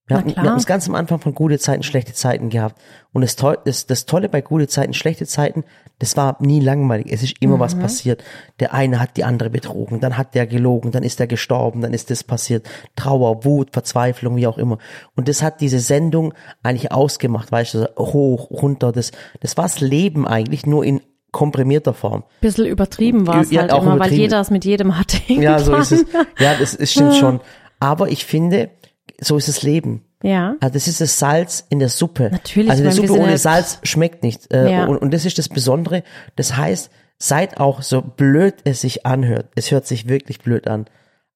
Wir hatten, wir hatten es ganz am Anfang von gute Zeiten, schlechte Zeiten gehabt. Und das, das, das Tolle bei gute Zeiten, schlechte Zeiten, das war nie langweilig. Es ist immer mhm. was passiert. Der eine hat die andere betrogen, dann hat der gelogen, dann ist der gestorben, dann ist das passiert. Trauer, Wut, Verzweiflung, wie auch immer. Und das hat diese Sendung eigentlich ausgemacht, weißt du, hoch, runter. Das, das war das Leben eigentlich nur in komprimierter Form. Bisschen übertrieben war es ja, halt immer, weil jeder es mit jedem hatte. *laughs* Ja, so ist es. Ja, das, das stimmt schon. Aber ich finde, so ist das Leben. Ja. Also das ist das Salz in der Suppe. Natürlich. Also die Suppe ohne Salz schmeckt nicht. Äh, ja. und, und das ist das Besondere. Das heißt, seid auch so blöd es sich anhört. Es hört sich wirklich blöd an.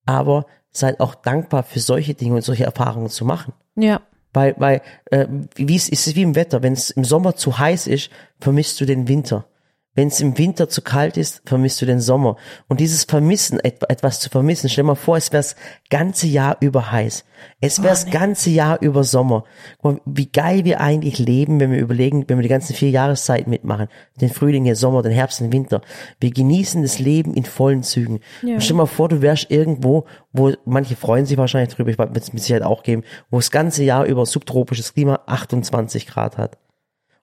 Aber seid auch dankbar für solche Dinge und solche Erfahrungen zu machen. Ja. Weil, weil äh, wie es ist es wie im Wetter. Wenn es im Sommer zu heiß ist, vermisst du den Winter. Wenn es im Winter zu kalt ist, vermisst du den Sommer. Und dieses Vermissen, etwas zu vermissen, stell dir mal vor, es wäre das ganze Jahr über heiß. Es wäre das oh, nee. ganze Jahr über Sommer. Wie geil wir eigentlich leben, wenn wir überlegen, wenn wir die ganzen vier Jahreszeiten mitmachen. Den Frühling, den Sommer, den Herbst, den Winter. Wir genießen das Leben in vollen Zügen. Ja. Stell dir mal vor, du wärst irgendwo, wo manche freuen sich wahrscheinlich drüber, ich werde es mit Sicherheit auch geben, wo das ganze Jahr über subtropisches Klima 28 Grad hat.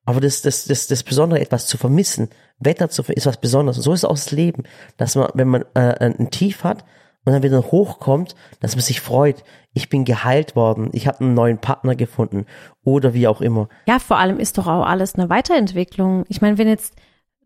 Aber das, das, das, das Besondere, etwas zu vermissen, Wetter zu ist was Besonderes. Und so ist auch das Leben, dass man, wenn man äh, ein Tief hat und dann wieder hochkommt, dass man sich freut. Ich bin geheilt worden, ich habe einen neuen Partner gefunden oder wie auch immer. Ja, vor allem ist doch auch alles eine Weiterentwicklung. Ich meine, wenn jetzt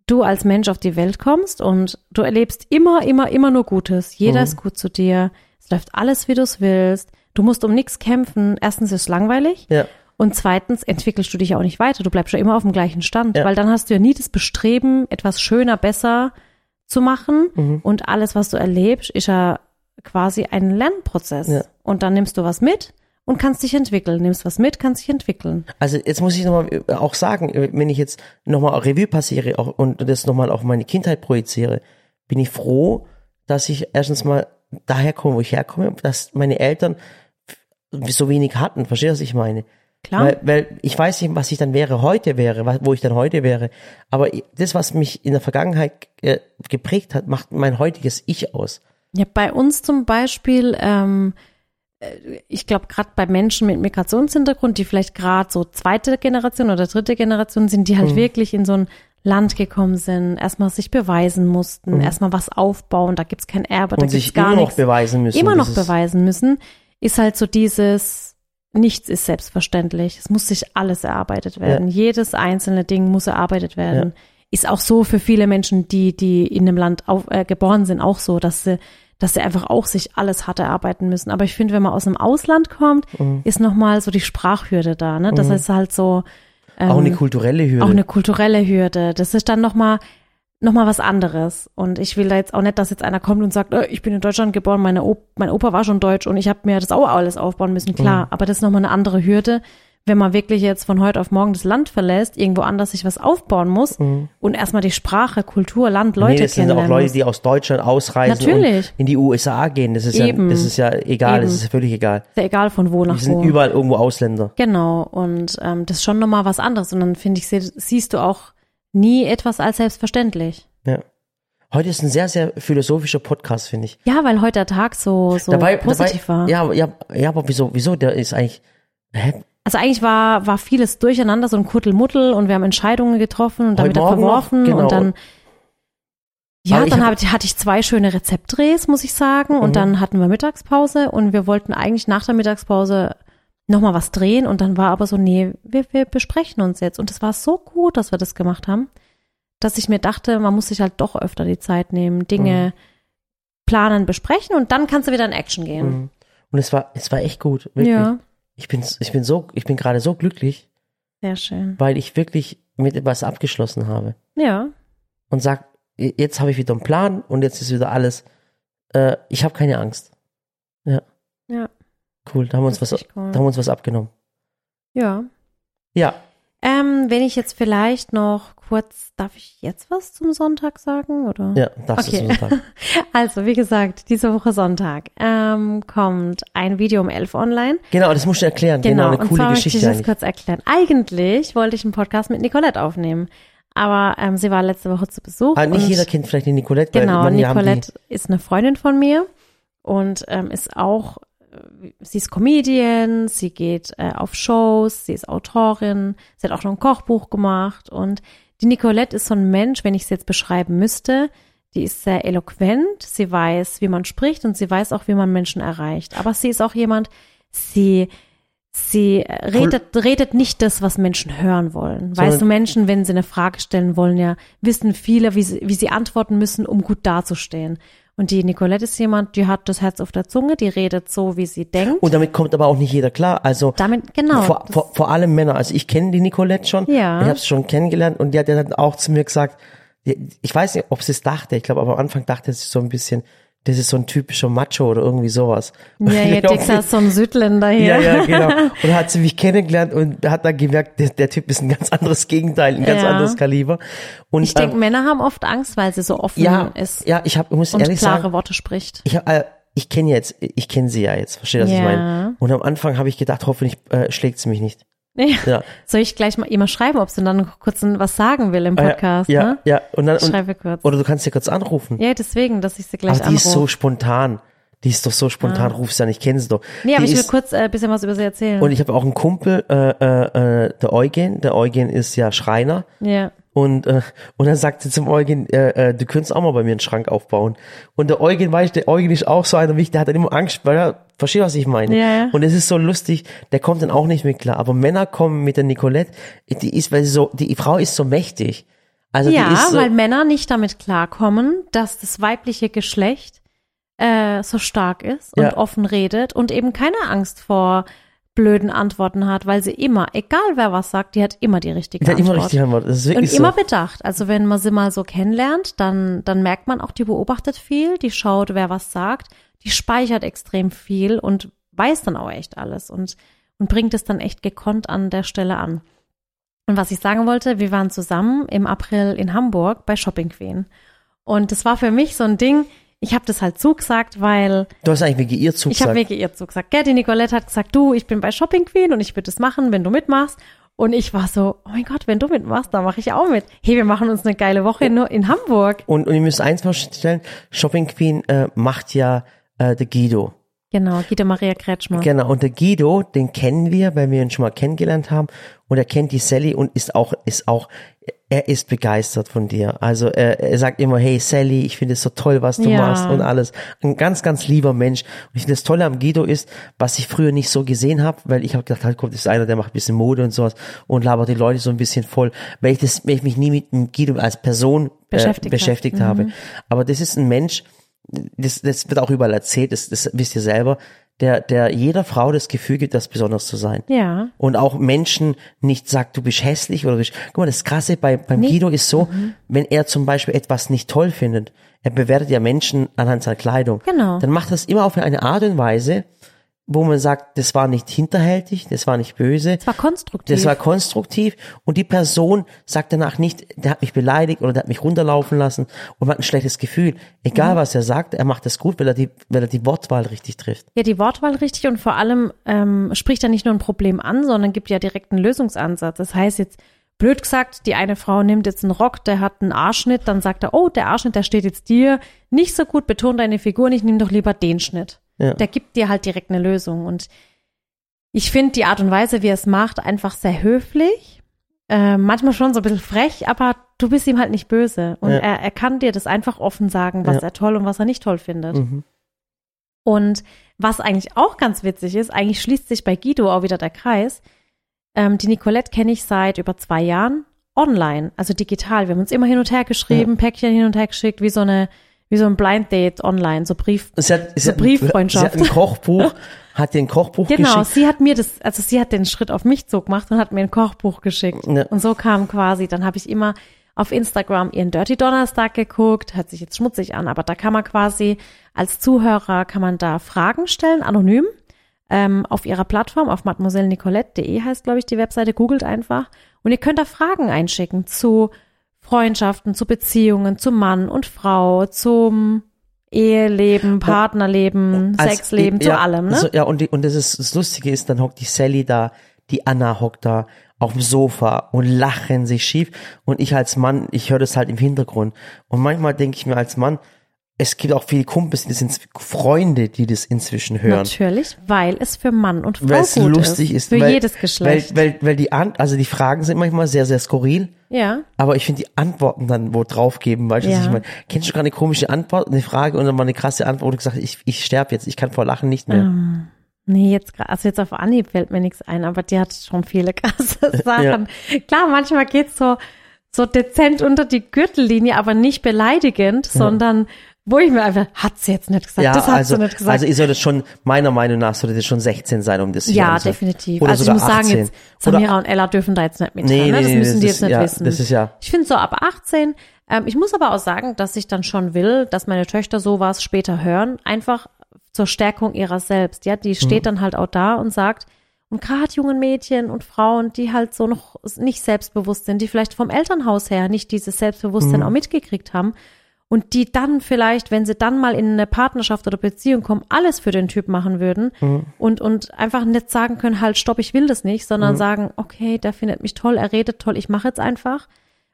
du als Mensch auf die Welt kommst und du erlebst immer, immer, immer nur Gutes. Jeder mhm. ist gut zu dir. Es läuft alles, wie du es willst. Du musst um nichts kämpfen. Erstens ist es langweilig. Ja. Und zweitens entwickelst du dich ja auch nicht weiter. Du bleibst ja immer auf dem gleichen Stand, ja. weil dann hast du ja nie das Bestreben, etwas schöner, besser zu machen. Mhm. Und alles, was du erlebst, ist ja quasi ein Lernprozess. Ja. Und dann nimmst du was mit und kannst dich entwickeln. Nimmst was mit, kannst dich entwickeln. Also jetzt muss ich nochmal auch sagen, wenn ich jetzt nochmal Revue passiere auch, und das nochmal auf meine Kindheit projiziere, bin ich froh, dass ich erstens mal daher komme, wo ich herkomme, dass meine Eltern so wenig hatten. Verstehst du, was ich meine? Klar. Weil, weil ich weiß nicht, was ich dann wäre, heute wäre, wo ich dann heute wäre. Aber das, was mich in der Vergangenheit äh, geprägt hat, macht mein heutiges Ich aus. Ja, bei uns zum Beispiel, ähm, äh, ich glaube, gerade bei Menschen mit Migrationshintergrund, die vielleicht gerade so zweite Generation oder dritte Generation sind, die halt mhm. wirklich in so ein Land gekommen sind, erstmal sich beweisen mussten, erstmal was aufbauen, da gibt's kein Erbe, da Mhm. Und gibt's sich gar immer noch nichts. beweisen müssen. immer noch beweisen müssen, ist halt so dieses, nichts ist selbstverständlich. Es muss sich alles erarbeitet werden. Jedes einzelne Ding muss erarbeitet werden. Ist auch so für viele Menschen, die, die in einem Land auf, äh, geboren sind, auch so, dass sie, dass sie einfach auch sich alles hart erarbeiten müssen. Aber ich finde, wenn man aus einem Ausland kommt, Mhm. ist nochmal so die Sprachhürde da, ne? Das ist halt so, ähm, auch eine kulturelle Hürde. auch eine kulturelle Hürde. Das ist dann nochmal noch mal was anderes. Und ich will da jetzt auch nicht, dass jetzt einer kommt und sagt, äh, ich bin in Deutschland geboren, meine Op mein Opa war schon deutsch und ich habe mir das auch alles aufbauen müssen. Klar, Mhm. aber das ist nochmal eine andere Hürde, wenn man wirklich jetzt von heute auf morgen das Land verlässt, irgendwo anders sich was aufbauen muss und erstmal die Sprache, Kultur, Land, Leute Mhm. nee, das sind auch Leute, die aus Deutschland ausreisen Natürlich. und in die USA gehen. Das ist Eben. ja, das ist ja egal, das Eben. ist völlig egal. Ist ja egal von wo Die nach sind wo. überall irgendwo Ausländer. Genau, und ähm, das ist schon nochmal was anderes. Und dann finde ich, sie- siehst du auch nie etwas als selbstverständlich. Ja. Heute ist ein sehr, sehr philosophischer Podcast, finde ich. Ja, weil heute der Tag so, so positiv dabei, war. Ja, ja, ja, aber wieso, wieso? Der ist eigentlich, hä? Also eigentlich war, war vieles durcheinander, so ein Kuddelmuddel und wir haben Entscheidungen getroffen und dann Heute wieder verworfen genau. und dann ja, Aber dann hab- hatte ich zwei schöne Rezeptdrehs, muss ich sagen, Mhm. und dann hatten wir Mittagspause und wir wollten eigentlich nach der Mittagspause nochmal was drehen und dann war aber so, nee, wir, wir besprechen uns jetzt und es war so gut, dass wir das gemacht haben, dass ich mir dachte, man muss sich halt doch öfter die Zeit nehmen, Dinge planen, besprechen und dann kannst du wieder in Action gehen. Mhm. Und es war, es war echt gut, wirklich. Ja, Ich bin, ich bin so, ich bin gerade so glücklich, sehr schön. weil ich wirklich mit etwas abgeschlossen habe Ja, und sag, jetzt habe ich wieder einen Plan und jetzt ist wieder alles, äh, ich habe keine Angst. Ja, ja, cool, da haben wir uns was, cool. da haben wir uns was abgenommen. ja. Ja, Ähm, wenn ich jetzt vielleicht noch kurz, darf ich jetzt was zum Sonntag sagen, oder? ja, darfst Okay. du so sagen. Also, wie gesagt, diese Woche Sonntag ähm, kommt ein Video um 11 online. Genau, das musst du erklären. Genau, Genau, eine und coole zwar möchte ich Geschichte das eigentlich. kurz erklären. Eigentlich wollte ich einen Podcast mit Nicolette aufnehmen, aber ähm, sie war letzte Woche zu Besuch. Ah, nicht jeder kennt vielleicht die Nicolette. Genau, Nicolette ist eine Freundin von mir und ähm, ist auch, sie ist Comedian, sie geht äh, auf Shows, sie ist Autorin, sie hat auch noch ein Kochbuch gemacht und die Nicolette ist so ein Mensch, wenn ich sie jetzt beschreiben müsste, die ist sehr eloquent, sie weiß, wie man spricht und sie weiß auch, wie man Menschen erreicht. Aber sie ist auch jemand, sie Sie äh, redet, redet nicht das, was Menschen hören wollen. Sondern- weißt du, Menschen, wenn sie eine Frage stellen wollen, ja, wissen viele, wie sie, wie sie antworten müssen, um gut dazustehen. Und die Nicolette ist jemand, die hat das Herz auf der Zunge, die redet so, wie sie denkt. Und damit kommt aber auch nicht jeder klar. Also Damit, genau. vor, vor, vor allem Männer. Also ich kenne die Nicolette schon. Ja. Ich habe sie schon kennengelernt und die hat dann auch zu mir gesagt, ich weiß nicht, ob sie es dachte. Ich glaube, aber am Anfang dachte sie so ein bisschen, das ist so ein typischer Macho oder irgendwie sowas. ja, ja, *laughs* ist so ein Südländer hier. Ja, ja, genau. *laughs* Und hat sie mich kennengelernt und hat dann gemerkt, der, der Typ ist ein ganz anderes Gegenteil, ein ganz Ja. anderes Kaliber. Und Ich denke, ähm, Männer haben oft Angst, weil sie so offen ja, ist ja, ich hab, ich muss und ehrlich klare sagen, Worte spricht. ich, äh, ich kenne jetzt, ich kenne sie ja jetzt, verstehe, was ich Ja. meine. Und am Anfang habe ich gedacht, hoffentlich äh, schlägt sie mich nicht. Ja. Ja. Soll ich gleich mal immer schreiben, ob sie dann kurz was sagen will im Podcast? ja, ne? ja, und dann, Ich und, schreibe kurz. oder du kannst sie kurz anrufen. Ja, deswegen, dass ich sie gleich aber die anrufe. ist so spontan. Die ist doch so spontan, ruf sie an, ich kenne sie doch. nee, aber die ich will kurz ein äh, bisschen was über sie erzählen. und ich habe auch einen Kumpel, äh, äh, äh, der Eugen. Der Eugen ist ja Schreiner. ja. Und, äh, und dann sagt sie zum Eugen, äh, äh, du könntest auch mal bei mir einen Schrank aufbauen. Und der Eugen, weißt du, der Eugen ist auch so einer, wie ich, der hat dann immer Angst, weil er, versteht, was ich meine? Ja, ja. Und es ist so lustig, der kommt dann auch nicht mit klar. Aber Männer kommen mit der Nicolette, die ist, weil sie so, die Frau ist so mächtig. Also Ja, die ist so, weil Männer nicht damit klarkommen, dass das weibliche Geschlecht äh, so stark ist und Ja. offen redet und eben keine Angst vor blöden Antworten hat, weil sie immer, egal wer was sagt, die hat immer die richtige die hat Antwort. immer richtig Antwort. Und immer so. bedacht. Also wenn man sie mal so kennenlernt, dann, dann merkt man auch, die beobachtet viel, die schaut, wer was sagt, die speichert extrem viel und weiß dann auch echt alles und, und bringt es dann echt gekonnt an der Stelle an. Und was ich sagen wollte, wir waren zusammen im April in Hamburg bei Shopping Queen. Und das war für mich so ein Ding, ich habe das halt zugesagt, weil Du hast eigentlich wegen ihr ich habe zugesagt. wirklich ihr zugesagt. Gell, die Nicolette hat gesagt, du, ich bin bei Shopping Queen und ich würde das machen, wenn du mitmachst. Und ich war so, oh mein Gott, wenn du mitmachst, dann mache ich auch mit. Hey, wir machen uns eine geile Woche nur in Hamburg. Und, und ihr müsst eins feststellen, Shopping Queen äh, macht ja äh, der Guido. Genau, Guido Maria Kretschmer. Genau, und der Guido, den kennen wir, weil wir ihn schon mal kennengelernt haben. Und er kennt die Sally und ist auch, ist auch, er ist begeistert von dir. Also er, er sagt immer, hey Sally, ich finde es so toll, was du Ja. machst und alles. Ein ganz, ganz lieber Mensch. Und ich finde das Tolle am Guido ist, was ich früher nicht so gesehen habe, weil ich habe gedacht, halt kommt, das ist einer, der macht ein bisschen Mode und sowas und labert die Leute so ein bisschen voll, weil ich das, weil ich mich nie mit dem Guido als Person Beschäftigt äh, beschäftigt habe. Aber das ist ein Mensch, das, das wird auch überall erzählt, das, das wisst ihr selber, der, der jeder Frau das Gefühl gibt, das besonders zu sein. Ja. Und auch Menschen nicht sagt, du bist hässlich oder du bist, guck mal, das Krasse bei, beim Nee. Guido ist so, Mhm. wenn er zum Beispiel etwas nicht toll findet, er bewertet ja Menschen anhand seiner Kleidung. Genau. Dann macht er es immer auf eine Art und Weise, wo man sagt, das war nicht hinterhältig, das war nicht böse, Das war konstruktiv. das war konstruktiv und die Person sagt danach nicht, der hat mich beleidigt oder der hat mich runterlaufen lassen und man hat ein schlechtes Gefühl. Egal Mhm. was er sagt, er macht das gut, weil er die, weil er die Wortwahl richtig trifft. Ja, die Wortwahl richtig und vor allem ähm, spricht er nicht nur ein Problem an, sondern gibt ja direkt einen Lösungsansatz. Das heißt jetzt, blöd gesagt, die eine Frau nimmt jetzt einen Rock, der hat einen Arschschnitt, dann sagt er, oh, der Arschschnitt, der steht jetzt dir nicht so gut, betont deine Figur nicht, nimm doch lieber den Schnitt. Ja. Der gibt dir halt direkt eine Lösung. Und ich finde die Art und Weise, wie er es macht, einfach sehr höflich. Äh, manchmal schon so ein bisschen frech, aber du bist ihm halt nicht böse. Und Ja. er, er kann dir das einfach offen sagen, was Ja. er toll und was er nicht toll findet. Mhm. Und was eigentlich auch ganz witzig ist, eigentlich schließt sich bei Guido auch wieder der Kreis. Ähm, die Nicolette kenne ich seit über zwei Jahren online, also digital. Wir haben uns immer hin und her geschrieben, Päckchen hin und her geschickt, wie so eine, wie so ein Blind Date online, so Brief. Sie hat, sie So hat, Brieffreundschaft. Sie hat ein Kochbuch, *laughs* hat dir ein Kochbuch Genau, geschickt. sie hat mir das, also sie hat den Schritt auf mich so gemacht und hat mir ein Kochbuch geschickt. Ja. Und so kam quasi, dann habe ich immer auf Instagram ihren Dirty Donnerstag geguckt, hört sich jetzt schmutzig an, aber da kann man quasi als Zuhörer kann man da Fragen stellen, anonym, ähm, auf ihrer Plattform, auf mademoisellenicolette.de heißt, glaube ich, die Webseite, googelt einfach. Und ihr könnt da Fragen einschicken zu Freundschaften, zu Beziehungen, zu Mann und Frau, zum Eheleben, Partnerleben, Als- Sexleben, zu ja, allem, ne? So, ja, und, die, und das, ist, das Lustige ist, dann hockt die Sally da, die Anna hockt da auf dem Sofa und lachen sich schief. Und ich als Mann, ich höre das halt im Hintergrund. Und manchmal denke ich mir als Mann, es gibt auch viele Kumpels, die sind Freunde, die das inzwischen hören. Natürlich, weil es für Mann und Frau Weil es gut lustig ist. Für weil, jedes Geschlecht. Weil, weil, weil die An also die Fragen sind manchmal sehr, sehr skurril. ja. Aber ich finde die Antworten dann wo drauf geben, was Ja. ich meine? Kennst du gerade eine komische Antwort, eine Frage und dann mal eine krasse Antwort, wo du gesagt ich, ich sterbe jetzt, ich kann vor Lachen nicht mehr. Nee, jetzt also jetzt auf Anhieb fällt mir nichts ein, aber die hat schon viele *laughs* krasse Sachen. Klar, manchmal geht's so, so dezent unter die Gürtellinie, aber nicht beleidigend, sondern wo ich mir einfach, hat sie jetzt nicht gesagt, Ja, das hat also, sie nicht gesagt. also ihr solltet schon, meiner Meinung nach, solltet ihr schon 16 sein, um das sich ja, definitiv. Oder also ich muss sagen, 18. jetzt Oder- Samira und Ella dürfen da jetzt nicht mit Nee, ne? nee, Das nee, müssen das die ist- jetzt nicht ja, wissen. das ist ja- Ich finde so ab 18. Ähm, ich muss aber auch sagen, dass ich dann schon will, dass meine Töchter sowas später hören, einfach zur Stärkung ihrer selbst. Ja, die steht Mhm. dann halt auch da und sagt, und gerade jungen Mädchen und Frauen, die halt so noch nicht selbstbewusst sind, die vielleicht vom Elternhaus her nicht dieses Selbstbewusstsein Mhm. auch mitgekriegt haben und die dann vielleicht, wenn sie dann mal in eine Partnerschaft oder Beziehung kommen, alles für den Typ machen würden Mhm. und, und einfach nicht sagen können, halt, stopp, ich will das nicht, sondern Mhm. sagen, okay, der findet mich toll, er redet toll, ich mache jetzt einfach.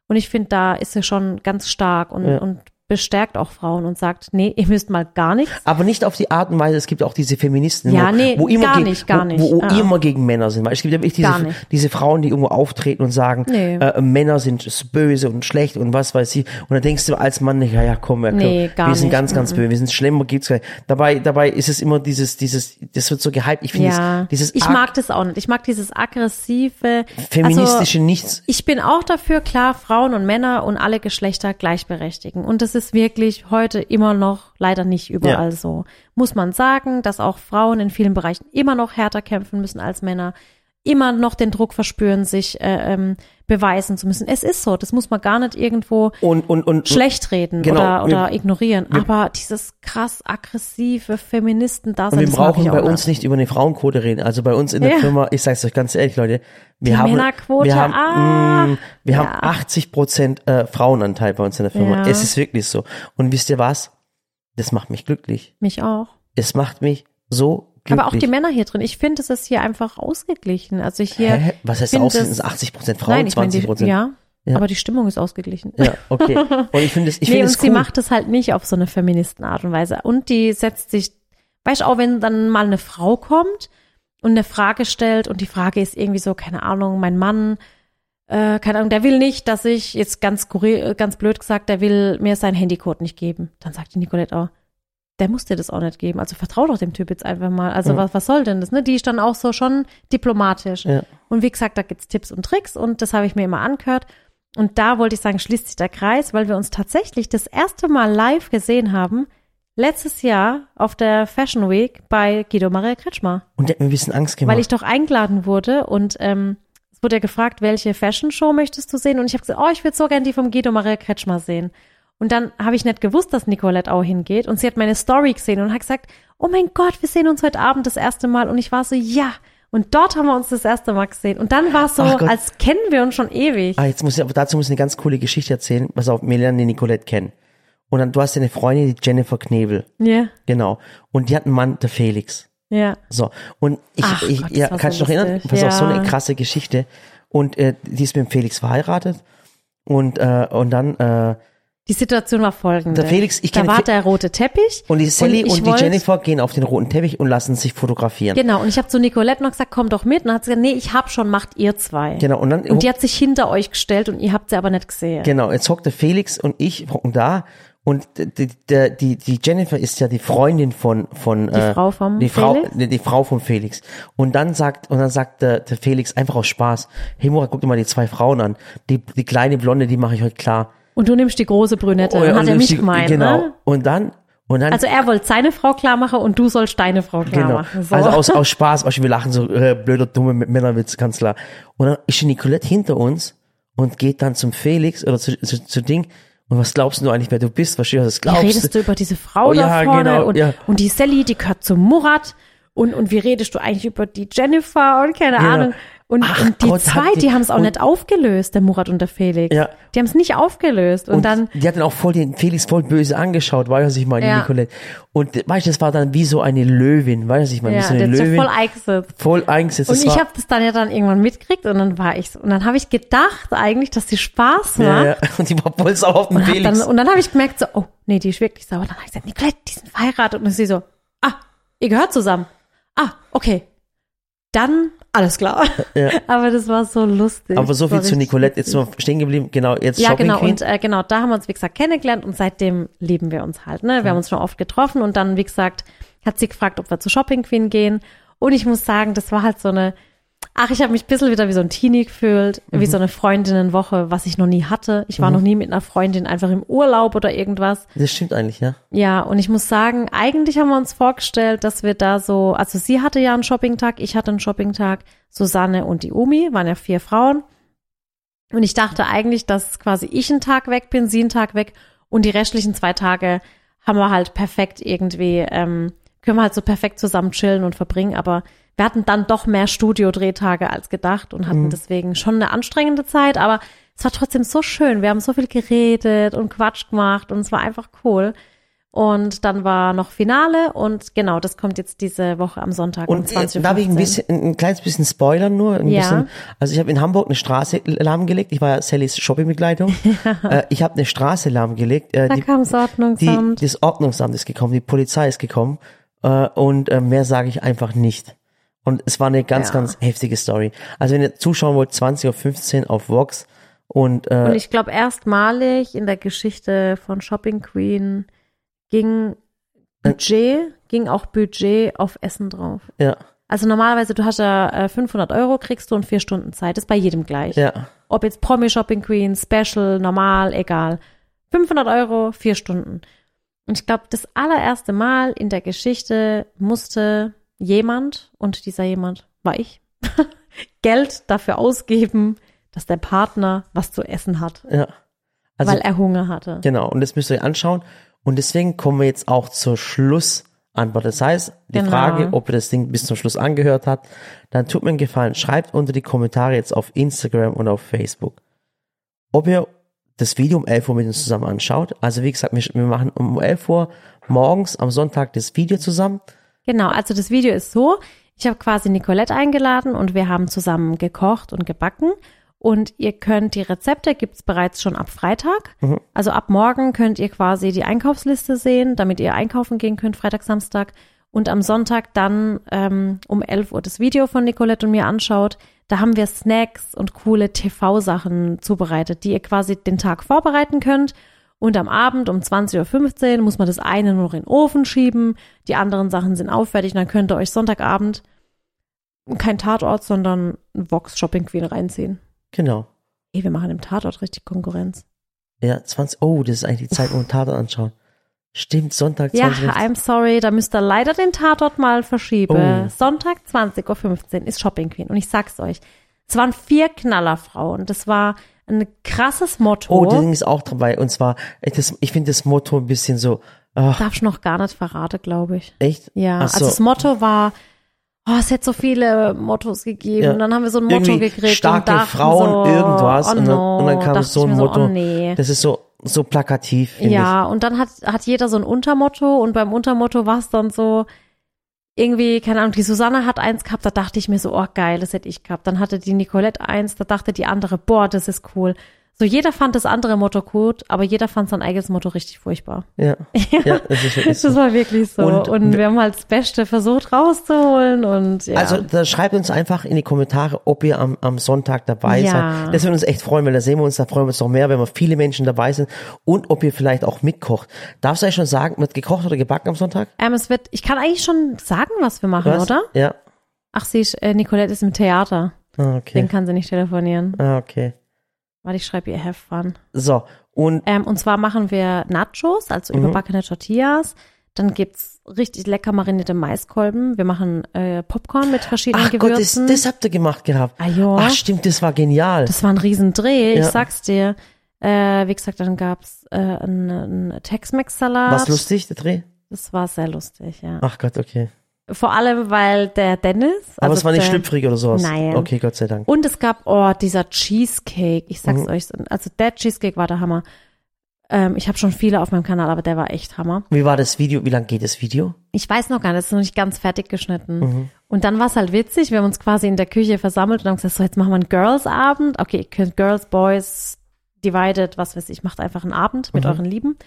Und ich finde, da ist sie schon ganz stark und, Ja. und bestärkt auch Frauen und sagt, nee, ihr müsst mal gar nichts. Aber nicht auf die Art und Weise, es gibt auch diese Feministen, Ja, wo, nee, wo immer gar gegen, nicht, gar wo, nicht. wo Ah. immer gegen Männer sind. Weil es gibt ja wirklich diese, diese Frauen, die irgendwo auftreten und sagen, Nee. äh, Männer sind böse und schlecht und was weiß ich. Und dann denkst du als Mann nicht, ja, ja, komm, ja, komm Nee, wir sind nicht. ganz, ganz Mhm. böse, wir sind schlimmer, gibt's gar nicht. Dabei, dabei ist es immer dieses, dieses, das wird so gehypt. Ich finde Ja, dieses, dieses ich ag- mag das auch nicht. Ich mag dieses aggressive, feministische also, Nichts. Ich bin auch dafür, klar, Frauen und Männer und alle Geschlechter gleichberechtigen. Und das ist wirklich heute immer noch leider nicht überall Ja. so. Muss man sagen, dass auch Frauen in vielen Bereichen immer noch härter kämpfen müssen als Männer, immer noch den Druck verspüren, sich äh, ähm, beweisen zu müssen. Es ist so, das muss man gar nicht irgendwo Und, und, und, schlecht reden Genau, oder, oder wir- ignorieren. Aber dieses krass aggressive Feministen-Dasein, Und wir brauchen bei uns nicht über eine Frauenquote reden. Also bei uns in der Ja. Firma, ich sag's euch ganz ehrlich, Leute, wir Die haben, Männerquote, wir haben, ah, mh, wir ja. haben 80 Prozent äh, Frauenanteil bei uns in der Firma. Ja. Es ist wirklich so. Und wisst ihr was? Das macht mich glücklich. Mich auch. Es macht mich so glücklich. Aber auch die Männer hier drin. Ich finde, es ist hier einfach ausgeglichen. Also hier. Hä? Was heißt finde aus? Sind es- es 80 Prozent Frauen, Nein, ich meine, 20 die, Prozent? ja, Ja. aber die Stimmung ist ausgeglichen. Ja, okay. *laughs* Und ich finde es, ich nee, finde und es sie cool. macht es halt nicht auf so eine Feministenart und Weise. Und die setzt sich weißt du, auch wenn dann mal eine Frau kommt und eine Frage stellt und die Frage ist irgendwie so, keine Ahnung, mein Mann, äh, keine Ahnung, der will nicht, dass ich, jetzt ganz, skurril- ganz blöd gesagt, der will mir seinen Handycode nicht geben. Dann sagt die Nicolette auch, der muss dir das auch nicht geben. Also vertrau doch dem Typ jetzt einfach mal. Also Ja. was, was soll denn das? Ne? Die ist dann auch so schon diplomatisch. Ja. Und wie gesagt, da gibt's Tipps und Tricks und das habe ich mir immer angehört. Und da wollte ich sagen, schließt sich der Kreis, weil wir uns tatsächlich das erste Mal live gesehen haben, letztes Jahr auf der Fashion Week bei Guido Maria Kretschmer. Und der hat mir ein bisschen Angst gemacht. Weil ich doch eingeladen wurde und ähm, es wurde ja gefragt, welche Fashion Show möchtest du sehen? Und ich habe gesagt, oh, ich würde so gern die vom Guido Maria Kretschmer sehen. Und dann habe ich nicht gewusst, dass Nicolette auch hingeht. Und sie hat meine Story gesehen und hat gesagt, oh mein Gott, wir sehen uns heute Abend das erste Mal. Und ich war so, ja. Und dort haben wir uns das erste Mal gesehen. Und dann war es so, als kennen wir uns schon ewig. Ah, jetzt muss ich, aber dazu muss ich eine ganz coole Geschichte erzählen. Pass auf, wir lernen die Nicolette kennen. Und dann, du hast ja eine Freundin, die Jennifer Knebel. Ja, Genau. Und die hat einen Mann, der Felix. ja. So. Und ich, Ach ich Gott, ja, kannst so du dich noch erinnern? Pass auf, so Ja. eine krasse Geschichte. Und äh, die ist mit dem Felix verheiratet. Und, äh, und dann, äh, Die Situation war folgende. Der Felix, ich da war Fe- der rote Teppich. und die Sally ich und, die wollt- Jennifer gehen auf den roten Teppich und lassen sich fotografieren. Genau, und ich habe zu Nicolette noch gesagt, komm doch mit. Und dann hat sie gesagt, nee, ich hab schon, macht ihr zwei. Genau. Und dann, Und die hat sich hinter euch gestellt und ihr habt sie aber nicht gesehen. Genau, jetzt hockt der Felix und ich hocken da und die, die, die, die Jennifer ist ja die Freundin von von Die äh, Frau vom die Frau Felix? die, die Frau von Felix und dann sagt und dann sagt der, der Felix einfach aus Spaß hey Murat guck dir mal die zwei Frauen an die die kleine blonde die mache ich heute klar Und du nimmst die große Brünette. Oh ja, hat er mich die- gemeint, genau ne? und dann und dann Also er wollte seine Frau klar machen und du sollst deine Frau klar Genau. machen. So. Also aus, aus *laughs* Spaß, du, wir lachen so äh, blöder, dumme Männerwitz, ganz klar. Und dann ist die Nicolette hinter uns und geht dann zum Felix oder zu, zu, zu Ding. Und was glaubst du eigentlich, wer du bist? Was, was Wie glaubst redest du über diese Frau Oh da ja, vorne? genau, und, ja. und die Sally, die gehört zu Murat. Und, und wie redest du eigentlich über die Jennifer und keine Genau. Ahnung. Und, Ach und die Gott, zwei, die- die haben es auch und- nicht aufgelöst, der Murat und der Felix. Ja. Die haben es nicht aufgelöst. Und, Und dann, die hat dann auch voll den Felix voll böse angeschaut, weißt du, was ich meine, Ja. Nicolette. Und weißt du, das war dann wie so eine Löwin, weißt du, was ich meine, ja, wie so eine ist ja Löwin. voll eingesetzt. voll eingesetzt. Und Das ich habe das dann ja dann irgendwann mitgekriegt und dann war ich so, und dann habe ich gedacht eigentlich, dass sie Spaß macht. ja, ja, *laughs* und die war voll sauer auf den Und, Felix. dann, und dann habe ich gemerkt, so, oh, nee, die ist wirklich sauer. Dann habe ich gesagt, Nicolette, die sind verheiratet. Und dann ist sie so, ah, ihr gehört zusammen. Ah, okay. Dann, alles klar. *laughs* Ja. Aber das war so lustig. Aber so viel zu Nicolette, jetzt sind wir stehen geblieben, genau, jetzt Ja, Shopping genau. Queen. Und äh, genau, da haben wir uns, wie gesagt, kennengelernt und seitdem lieben wir uns halt. Ne? Wir haben uns schon oft getroffen und dann, wie gesagt, hat sie gefragt, ob wir zu Shopping Queen gehen. Und ich muss sagen, das war halt so eine, ach, ich habe mich ein bisschen wieder wie so ein Teenie gefühlt, wie so eine Freundinnenwoche, was ich noch nie hatte. Ich war noch nie mit einer Freundin einfach im Urlaub oder irgendwas. das stimmt eigentlich, ja. Ja, und ich muss sagen, eigentlich haben wir uns vorgestellt, dass wir da so, also sie hatte ja einen Shoppingtag, ich hatte einen Shoppingtag, Susanne und die Umi, waren ja vier Frauen. Und ich dachte eigentlich, dass quasi ich einen Tag weg bin, sie einen Tag weg und die restlichen zwei Tage haben wir halt perfekt irgendwie, ähm, können wir halt so perfekt zusammen chillen und verbringen, aber wir hatten dann doch mehr Studio-Drehtage als gedacht und hatten deswegen schon eine anstrengende Zeit, aber es war trotzdem so schön. Wir haben so viel geredet und Quatsch gemacht und es war einfach cool. Und dann war noch Finale und genau, das kommt jetzt diese Woche am Sonntag um Und äh, 20 Uhr. darf ich ein bisschen, ein, ein kleines bisschen spoilern nur? Ein Ja. bisschen, also ich habe in Hamburg eine Straße lahmgelegt. Ich war ja Sallys Shoppingbegleitung. *laughs* äh, ich habe eine Straße lahmgelegt. Äh, Da die, kam das die, Ordnungsamt. das Ordnungsamt ist gekommen, die Polizei ist gekommen. Äh, und äh, mehr sage ich einfach nicht. Und es war eine ganz, Ja. ganz heftige Story. Also wenn ihr zuschauen wollt, 20.15 Uhr auf Vox. Und, äh, Und ich glaube, erstmalig in der Geschichte von Shopping Queen ging Budget, ging auch Budget auf Essen drauf. ja, Also normalerweise, du hast ja äh, 500 Euro, kriegst du und vier Stunden Zeit. Das ist bei jedem gleich. ja, Ob jetzt Promi Shopping Queen, Special, normal, egal. 500 Euro, vier Stunden. Und ich glaube, das allererste Mal in der Geschichte musste jemand, und dieser jemand war ich, *laughs* Geld dafür ausgeben, dass der Partner was zu essen hat, ja. Also, weil er Hunger hatte. Genau, und das müsst ihr euch anschauen. Und deswegen kommen wir jetzt auch zur Schlussantwort. Das heißt, die Genau. Frage, ob ihr das Ding bis zum Schluss angehört habt, dann tut mir einen Gefallen, schreibt unter die Kommentare jetzt auf Instagram und auf Facebook, ob ihr das Video um 11 Uhr mit uns zusammen anschaut. Also wie gesagt, wir, wir machen um 11 Uhr morgens am Sonntag das Video zusammen. Genau, also das Video ist so, ich habe quasi Nicolette eingeladen und wir haben zusammen gekocht und gebacken. Und ihr könnt die Rezepte, gibt's bereits schon ab Freitag. Also ab morgen könnt ihr quasi die Einkaufsliste sehen, damit ihr einkaufen gehen könnt, Freitag, Samstag. und am Sonntag dann ähm, um 11 Uhr das Video von Nicolette und mir anschaut, da haben wir Snacks und coole TV-Sachen zubereitet, die ihr quasi den Tag vorbereiten könnt. Und am Abend um 20.15 Uhr muss man das eine nur noch in den Ofen schieben, die anderen Sachen sind auffertig und dann könnt ihr euch Sonntagabend kein Tatort, sondern ein Vox Shopping Queen reinziehen. Genau. Ey, wir machen im Tatort richtig Konkurrenz. Ja, 20, oh, das ist eigentlich die Zeit, einen *laughs* Tatort anschauen. Stimmt, Sonntag Ja, 20 Uhr. I'm sorry, da müsst ihr leider den Tatort mal verschieben. Oh. Sonntag 20.15 Uhr ist Shopping Queen. Und ich sag's euch, es waren vier Knallerfrauen. Das war ein krasses Motto. Oh, das Ding ist auch dabei. Und zwar, das, ich finde das Motto ein bisschen so, ach, Darf ich noch gar nicht verraten, glaube ich. echt? Ja, Ach so. also das Motto war, oh, es hätte so viele Mottos gegeben. Ja. Und dann haben wir so ein Motto Irgendwie gekriegt. starke und Frauen, so, irgendwas. Oh und, dann, no, und dann kam so ich ein Motto. So, oh nee. Das ist so, so plakativ, Ja, und dann hat, hat jeder so ein Untermotto und beim Untermotto war es dann so, irgendwie, keine Ahnung, die Susanne hat eins gehabt, da dachte ich mir so, oh geil, das hätte ich gehabt. Dann hatte die Nicolette eins, da dachte die andere, boah, das ist cool. So jeder fand das andere Motto gut, aber jeder fand sein eigenes Motto richtig furchtbar. Ja, *laughs* ja, das ist wirklich Das so. war wirklich so. Und- Und, wir haben halt das Beste versucht rauszuholen und ja. Also da schreibt uns einfach in die Kommentare, ob ihr am, am Sonntag dabei Ja. seid. Das würde uns echt freuen, weil da sehen wir uns, da freuen wir uns noch mehr, wenn wir viele Menschen dabei sind und ob ihr vielleicht auch mitkocht. Darfst du eigentlich schon sagen, wird gekocht oder gebacken am Sonntag? ähm, es wird, ich kann eigentlich schon sagen, was wir machen, Was? oder? Ja. Ach, sie ist, äh, Nicolette ist im Theater. Ah, okay. Den kann sie nicht telefonieren. Ah, okay. Warte, ich schreibe ihr Have Fun. So, und Ähm, und zwar machen wir Nachos, also Mhm. überbackene Tortillas. Dann gibt's richtig lecker marinierte Maiskolben. Wir machen äh, Popcorn mit verschiedenen ach Gott, das, Gewürzen. das habt ihr gemacht gehabt. ah. Ach stimmt, das war genial. Das war ein Riesendreh, ich Ja. sag's dir. Äh, wie gesagt, dann gab's äh, einen, einen Tex-Mex-Salat. Was lustig, der Dreh? Das war sehr lustig, ja. Ach Gott, okay. Vor allem, weil der Dennis. Aber also es war nicht schlüpfrig oder sowas. Nein. Okay, Gott sei Dank. Und es gab, oh, dieser Cheesecake. Ich sag's Mhm. euch, also der Cheesecake war der Hammer. Ähm, ich habe schon viele auf meinem Kanal, aber der war echt Hammer. Wie war das Video? Wie lang geht das Video? Ich weiß noch gar nicht, das ist noch nicht ganz fertig geschnitten. Mhm. Und dann war es halt witzig, wir haben uns quasi in der Küche versammelt und haben gesagt, so jetzt machen wir einen Girls-Abend. Okay, ihr könnt Girls, Boys, Divided, was weiß ich, macht einfach einen Abend mit Mhm. euren Lieben.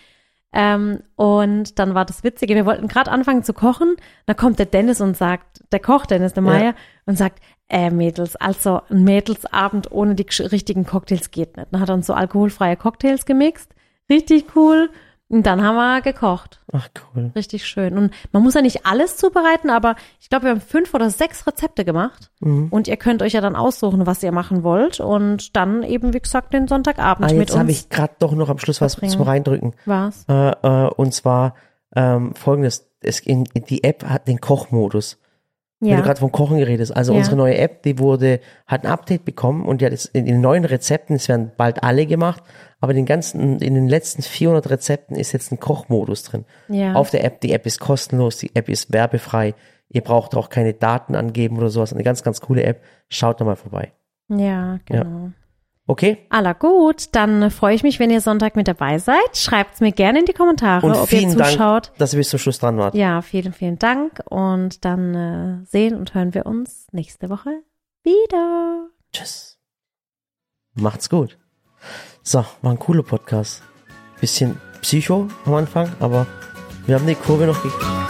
Ähm, und dann war das Witzige, wir wollten gerade anfangen zu kochen, da kommt der Dennis und sagt, der Koch Dennis, der Ja. Meier, und sagt, äh, Mädels, also ein Mädelsabend ohne die richtigen Cocktails geht nicht. Dann hat er uns so alkoholfreie Cocktails gemixt, richtig cool. Und dann haben wir gekocht. Ach cool. Richtig schön. Und man muss ja nicht alles zubereiten, aber ich glaube, wir haben fünf oder sechs Rezepte gemacht. Mhm. Und ihr könnt euch ja dann aussuchen, was ihr machen wollt. Und dann eben, wie gesagt, den Sonntagabend Ah, mit jetzt habe uns. ich gerade doch noch am Schluss was verbringen. zum Reindrücken. Was? Äh, äh, und zwar ähm, folgendes. Es, in, die App hat den Kochmodus. Wenn du Ja. gerade vom Kochen geredet hast. Also Ja. unsere neue App, die wurde, hat ein Update bekommen und die hat jetzt in den neuen Rezepten, es werden bald alle gemacht, aber in den ganzen, in den letzten 400 Rezepten ist jetzt ein Kochmodus drin. Ja. Auf der App, die App ist kostenlos, die App ist werbefrei. Ihr braucht auch keine Daten angeben oder sowas. Eine ganz, ganz coole App. Schaut da mal vorbei. Ja, genau. Okay? Aller gut, dann freue ich mich, wenn ihr Sonntag mit dabei seid. Schreibt's mir gerne in die Kommentare, Und ob ihr zuschaut. Dank, dass ihr bis zum Schluss dran wart. Ja, vielen, vielen Dank. Und dann äh, sehen und hören wir uns nächste Woche wieder. Tschüss. Macht's gut. So, war ein cooler Podcast. Bisschen Psycho am Anfang, aber wir haben die Kurve noch gekriegt.